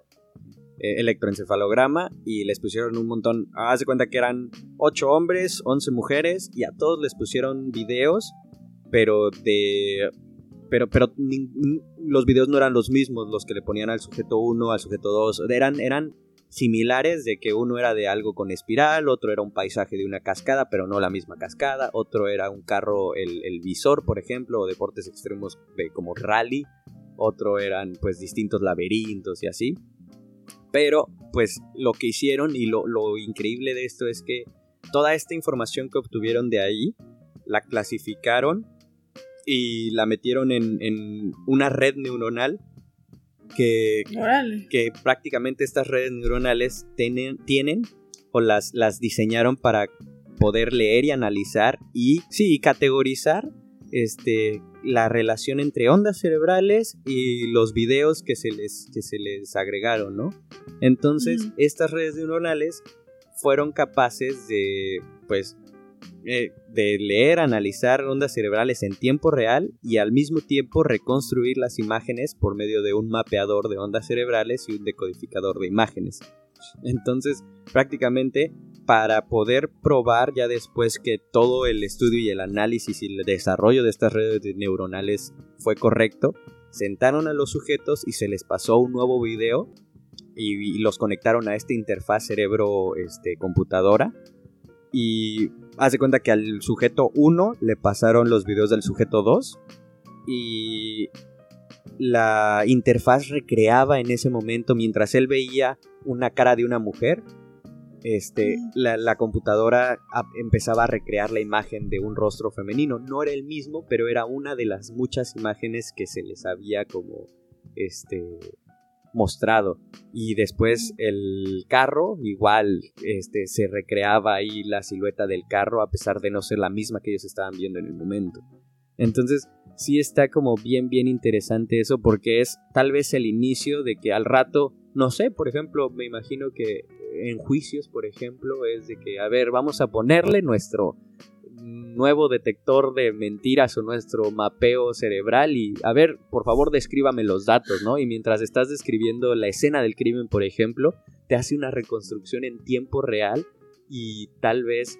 Speaker 2: eh, electroencefalograma y les pusieron un montón, haz de cuenta que eran 8 hombres, 11 mujeres y a todos les pusieron videos, pero de... Pero, pero los videos no eran los mismos, los que le ponían al sujeto 1, al sujeto 2, eran, eran similares de que uno era de algo con espiral, otro era un paisaje de una cascada, pero no la misma cascada, otro era un carro, el, el visor, por ejemplo, o deportes extremos de, como rally, otro eran pues distintos laberintos y así. Pero, pues, lo que hicieron y lo, increíble de esto es que toda esta información que obtuvieron de ahí, la clasificaron y la metieron en, una red neuronal que, que prácticamente estas redes neuronales tienen, tienen o las, las diseñaron para poder leer y analizar y sí, categorizar este, la relación entre ondas cerebrales y los videos que se les, que se les agregaron, ¿no? Entonces, estas redes neuronales fueron capaces de, pues, eh, de leer, analizar ondas cerebrales en tiempo real y al mismo tiempo reconstruir las imágenes por medio de un mapeador de ondas cerebrales y un decodificador de imágenes. Entonces, prácticamente para poder probar ya después que todo el estudio y el análisis y el desarrollo de estas redes neuronales fue correcto, sentaron a los sujetos y se les pasó un nuevo video y, los conectaron a esta interfaz cerebro este, computadora y hace cuenta que al sujeto 1 le pasaron los videos del sujeto 2 y la interfaz recreaba en ese momento mientras él veía una cara de una mujer este, la, computadora empezaba a recrear la imagen de un rostro femenino. No era el mismo, pero era una de las muchas imágenes que se les había como este mostrado. Y después el carro, igual, este, se recreaba ahí la silueta del carro, a pesar de no ser la misma que ellos estaban viendo en el momento. Entonces, sí está como bien, bien interesante eso, porque es tal vez el inicio de que al rato, no sé, por ejemplo, me imagino que en juicios, por ejemplo, es de que, a ver, vamos a ponerle nuestro nuevo detector de mentiras o nuestro mapeo cerebral y, a ver, por favor, descríbame los datos, ¿no? Y mientras estás describiendo la escena del crimen, por ejemplo, te hace una reconstrucción en tiempo real y tal vez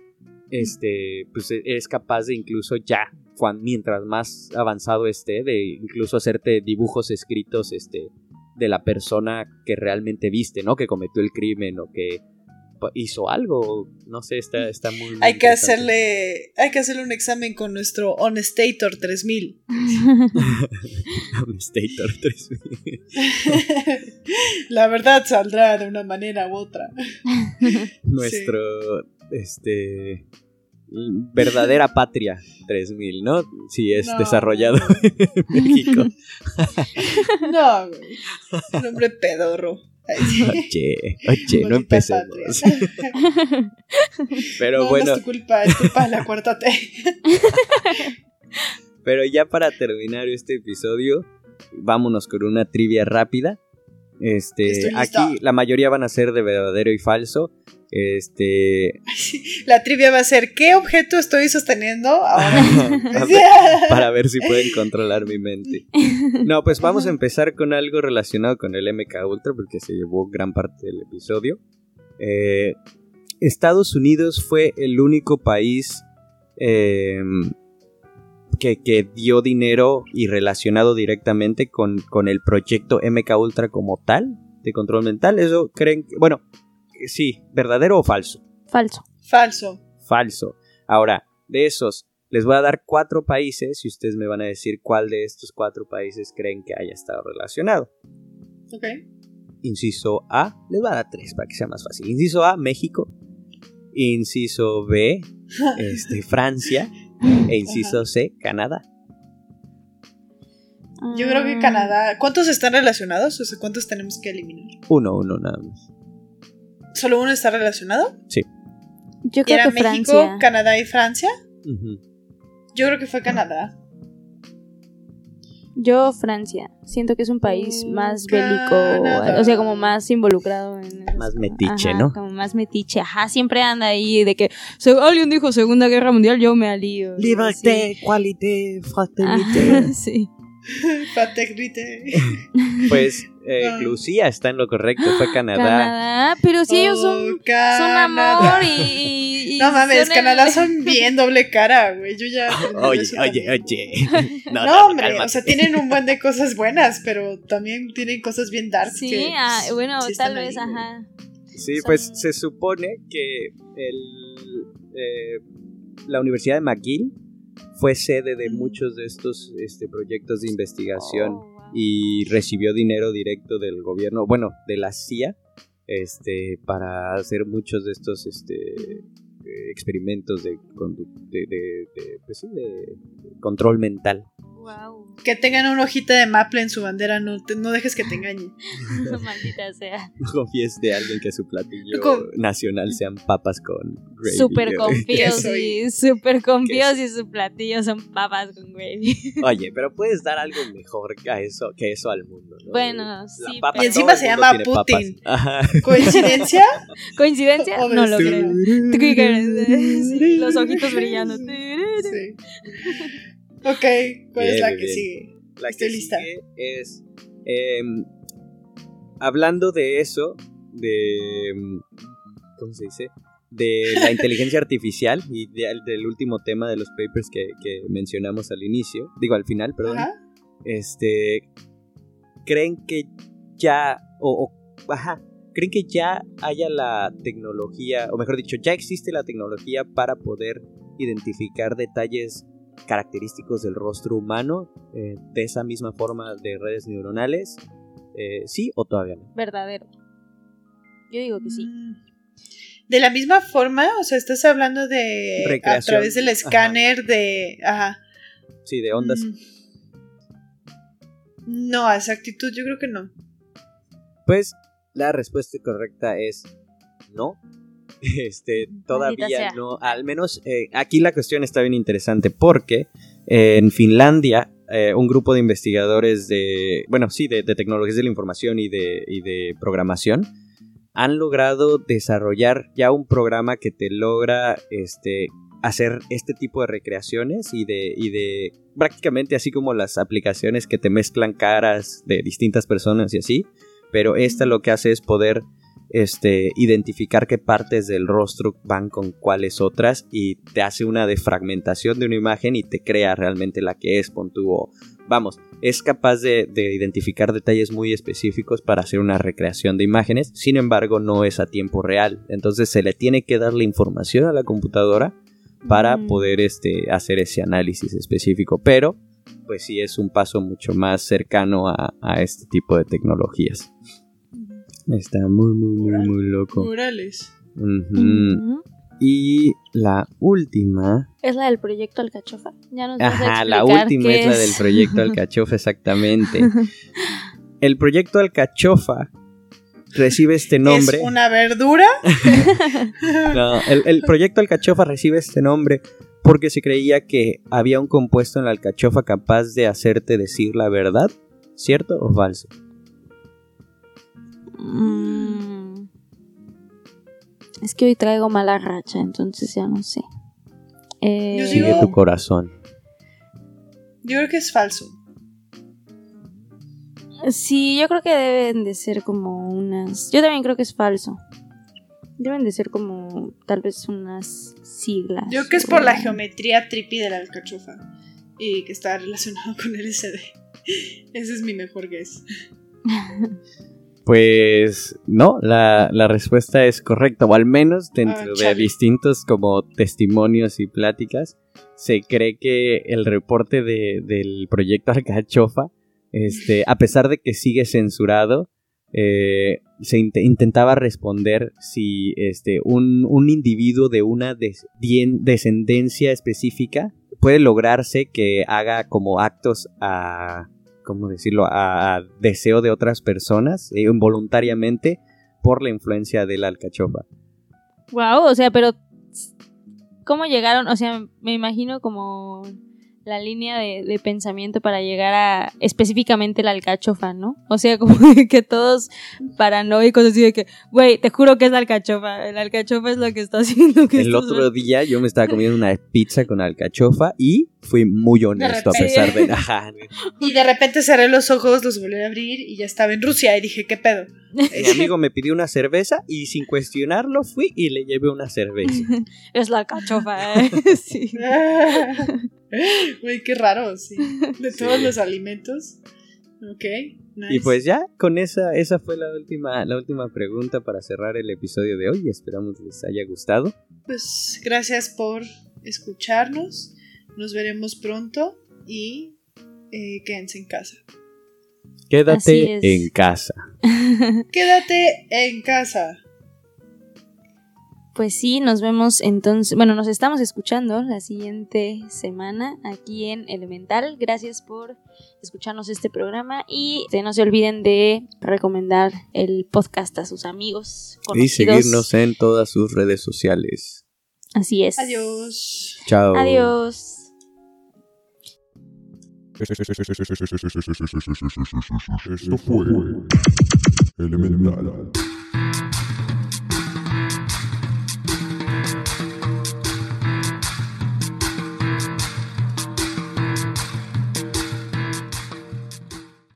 Speaker 2: este, pues e- eres capaz de incluso ya, mientras más avanzado esté, de incluso hacerte dibujos escritos, este, de la persona que realmente viste, ¿no? Que cometió el crimen o que hizo algo, no sé, está, está muy... muy
Speaker 3: Hay que hacerle, hay que hacerle un examen con nuestro Honestator 3000.
Speaker 2: Un Stator 3000.
Speaker 3: La verdad saldrá de una manera u otra.
Speaker 2: Nuestro, este, verdadera patria 3000, ¿no? Sí, es
Speaker 3: No.
Speaker 2: desarrollado en México.
Speaker 3: No, güey. Nombre pedorro.
Speaker 2: Oye, oye, no empecemos. Pero
Speaker 3: no,
Speaker 2: bueno,
Speaker 3: no es tu culpa, es culpa de la cuarta T.
Speaker 2: pero ya para terminar este episodio, vámonos con una trivia rápida. Este, aquí la mayoría van a ser de verdadero y falso. Este,
Speaker 3: La trivia va a ser: ¿qué objeto estoy sosteniendo ahora?
Speaker 2: para ver si pueden controlar mi mente. No, pues vamos a empezar con algo relacionado con el MK Ultra porque se llevó gran parte del episodio. Eh, Estados Unidos fue el único país eh, que, que dio dinero y relacionado directamente con, con el proyecto MK Ultra como tal de control mental. Eso creen que, bueno, sí, verdadero o falso.
Speaker 4: Falso.
Speaker 3: Falso.
Speaker 2: Falso. Ahora, de esos, les voy a dar cuatro países y ustedes me van a decir cuál de estos cuatro países creen que haya estado relacionado.
Speaker 3: Ok.
Speaker 2: Inciso A, les voy a dar tres para que sea más fácil. Inciso A, México. Inciso B, este, Francia. E inciso C, Canadá.
Speaker 3: Yo creo que
Speaker 4: Ah,
Speaker 3: Canadá. ¿Cuántos están relacionados? O sea, ¿cuántos tenemos que eliminar?
Speaker 2: Uno, uno nada más.
Speaker 3: ¿Solo uno está relacionado?
Speaker 4: Yo
Speaker 3: ¿Y
Speaker 4: creo
Speaker 3: era
Speaker 4: que
Speaker 3: México,
Speaker 4: Francia.
Speaker 3: Canadá y Francia? Yo creo que fue Canadá.
Speaker 4: Yo Francia. Siento que es un país
Speaker 3: Mm,
Speaker 4: más bélico, o sea, como más involucrado en
Speaker 2: Más metiche,
Speaker 4: Ajá,
Speaker 2: ¿no?
Speaker 4: Como más metiche, ajá, siempre anda ahí de que alguien dijo Segunda Guerra Mundial, yo me alío.
Speaker 2: Liberté, qualité,
Speaker 4: Sí.
Speaker 2: fraternité.
Speaker 4: Ajá, sí.
Speaker 3: Pategrite.
Speaker 2: Pues eh. Lucía está en lo correcto, fue Canadá.
Speaker 4: Canadá, pero si ellos son,
Speaker 3: Oh,
Speaker 4: son amor y, y- y
Speaker 3: No mames,
Speaker 4: son el-
Speaker 3: Canadá son bien doble cara, güey. Yo ya.
Speaker 2: Oye, oye, oye.
Speaker 3: No, hombre,
Speaker 2: cálmate.
Speaker 3: o sea, tienen un buen de cosas buenas, pero también tienen cosas bien dark.
Speaker 4: Sí,
Speaker 3: que,
Speaker 4: ah,
Speaker 3: pues,
Speaker 4: bueno,
Speaker 3: sí
Speaker 4: tal vez,
Speaker 3: ahí,
Speaker 4: ajá.
Speaker 2: Sí,
Speaker 4: Son-
Speaker 2: pues se supone que el, eh, la Universidad de McGill fue sede de muchos de estos este, proyectos de investigación
Speaker 4: Oh.
Speaker 2: Y recibió dinero directo del gobierno, bueno, de la CIA, este, para hacer muchos de estos este, eh, experimentos de, de, de- pues de control mental.
Speaker 4: Wow.
Speaker 3: Que tengan una hojita de maple en su bandera, no, te- no dejes que te engañe.
Speaker 4: Maldita sea.
Speaker 2: No confíes de alguien que su platillo
Speaker 3: Con-
Speaker 2: nacional sean papas con gravy.
Speaker 4: Súper confíos
Speaker 3: y-
Speaker 4: súper confíos y su platillo son papas con gravy.
Speaker 2: Oye, pero puedes dar algo mejor que eso, que eso al mundo, ¿no?
Speaker 4: Bueno,
Speaker 2: La
Speaker 4: sí,
Speaker 2: papa,
Speaker 3: Y encima se llama. Putin. ¿Coincidencia?
Speaker 4: ¿Coincidencia? No lo creo. Los ojitos brillando.
Speaker 3: Sí. Ok, ¿cuál es la que
Speaker 2: bien.
Speaker 3: sigue?
Speaker 2: La
Speaker 3: Estoy
Speaker 2: que
Speaker 3: lista.
Speaker 2: sigue es em, hablando de eso, de em, ¿cómo se dice? De la inteligencia artificial y de- del último tema de los papers que, que mencionamos al inicio, digo al final, perdón.
Speaker 3: Ajá.
Speaker 2: Este, creen que ya o, o- ajá, creen que ya haya la tecnología, o mejor dicho, ya existe la tecnología para poder identificar detalles característicos del rostro humano eh, de esa misma forma de redes neuronales, Eh, sí o todavía no.
Speaker 4: Verdadero. Yo digo que sí.
Speaker 3: Mm. De la misma forma, o sea, estás hablando de a través del escáner de, ajá.
Speaker 2: Sí, de ondas.
Speaker 3: Mm. No, a exactitud yo creo que no.
Speaker 2: Pues la respuesta correcta es no. Este, todavía no. Al menos eh, aquí la cuestión está bien interesante porque eh, en Finlandia eh, un grupo de investigadores de, bueno, sí, de, de tecnologías de la información y de, y de programación han logrado desarrollar ya un programa que te logra este, hacer este tipo de recreaciones y de, y de prácticamente así como las aplicaciones que te mezclan caras de distintas personas y así, pero esta lo que hace es poder este, identificar qué partes del rostro van con cuáles otras y te hace una defragmentación de una imagen y te crea realmente la que es, pon tu, vamos, es capaz de, de identificar detalles muy específicos para hacer una recreación de imágenes, sin embargo no es a tiempo real, entonces se le tiene que dar la información a la computadora para
Speaker 4: Mm.
Speaker 2: poder este, hacer ese análisis específico, pero pues sí es un paso mucho más cercano a, a este tipo de tecnologías. Está muy, muy, muy, muy loco.
Speaker 3: Murales.
Speaker 2: Y la última.
Speaker 4: Es la del proyecto Alcachofa. Ya nos vas a
Speaker 2: Ajá, la
Speaker 4: explicar
Speaker 2: última
Speaker 4: qué
Speaker 2: es la del proyecto Alcachofa, exactamente. El proyecto Alcachofa recibe este nombre.
Speaker 3: ¿Es una verdura?
Speaker 2: No, el, el proyecto Alcachofa recibe este nombre porque se creía que había un compuesto en la alcachofa capaz de hacerte decir la verdad, ¿cierto o falso?
Speaker 4: Mm. Es que hoy traigo mala racha, entonces ya no sé. Eh,
Speaker 3: Yo
Speaker 2: Sigue
Speaker 3: digo-
Speaker 2: tu corazón.
Speaker 3: Yo creo que es falso.
Speaker 4: Sí, yo creo que deben de ser como unas. Yo también creo que es falso. Deben de ser como tal vez unas siglas.
Speaker 3: Yo creo que es por la geometría trippy de la alcachofa. Y que está relacionado con el SD. Ese es mi mejor guess.
Speaker 2: Pues no, la, la respuesta es correcta, o al menos dentro de distintos como testimonios y pláticas, se cree que el reporte de- del proyecto Alcachofa, este, a pesar de que sigue censurado, eh, se int- intentaba responder si este, un, un individuo de una des- descendencia específica puede lograrse que haga como actos a, ¿cómo decirlo?, a, a deseo de otras personas eh, involuntariamente por la influencia de la alcachofa.
Speaker 4: Wow, o sea, pero ¿cómo llegaron? O sea, me imagino como la línea de, de pensamiento para llegar a específicamente la alcachofa, ¿no? O sea, como que todos paranoicos así de que, güey, te juro que es la alcachofa, la alcachofa es lo que está haciendo que
Speaker 2: El otro día yo me estaba comiendo una pizza con alcachofa y fui muy honesto a pesar de... Ajá.
Speaker 3: Y de repente cerré los ojos, los volví a abrir y ya estaba en Rusia. Y dije, ¿qué pedo?
Speaker 2: Mi amigo me pidió una cerveza y sin cuestionarlo fui y le llevé una cerveza.
Speaker 4: Es la alcachofa, ¿eh? sí.
Speaker 3: Güey, qué raro, sí. De
Speaker 2: Sí.
Speaker 3: todos los alimentos. Ok, nice.
Speaker 2: Y pues ya, con esa, esa fue la última, la última pregunta para cerrar el episodio de hoy. Esperamos les haya gustado.
Speaker 3: Pues gracias por escucharnos. Nos veremos pronto y eh, quédense en casa.
Speaker 2: Quédate en casa.
Speaker 3: Quédate en casa.
Speaker 4: Pues sí, nos vemos entonces, bueno, nos estamos escuchando la siguiente semana aquí en Elemental. Gracias por escucharnos este programa y eh, no se olviden de recomendar el podcast a sus amigos.
Speaker 2: Y seguirnos en todas sus redes sociales.
Speaker 4: Así es.
Speaker 3: Adiós.
Speaker 2: Chao.
Speaker 4: Adiós.
Speaker 5: Esto fue Elemental.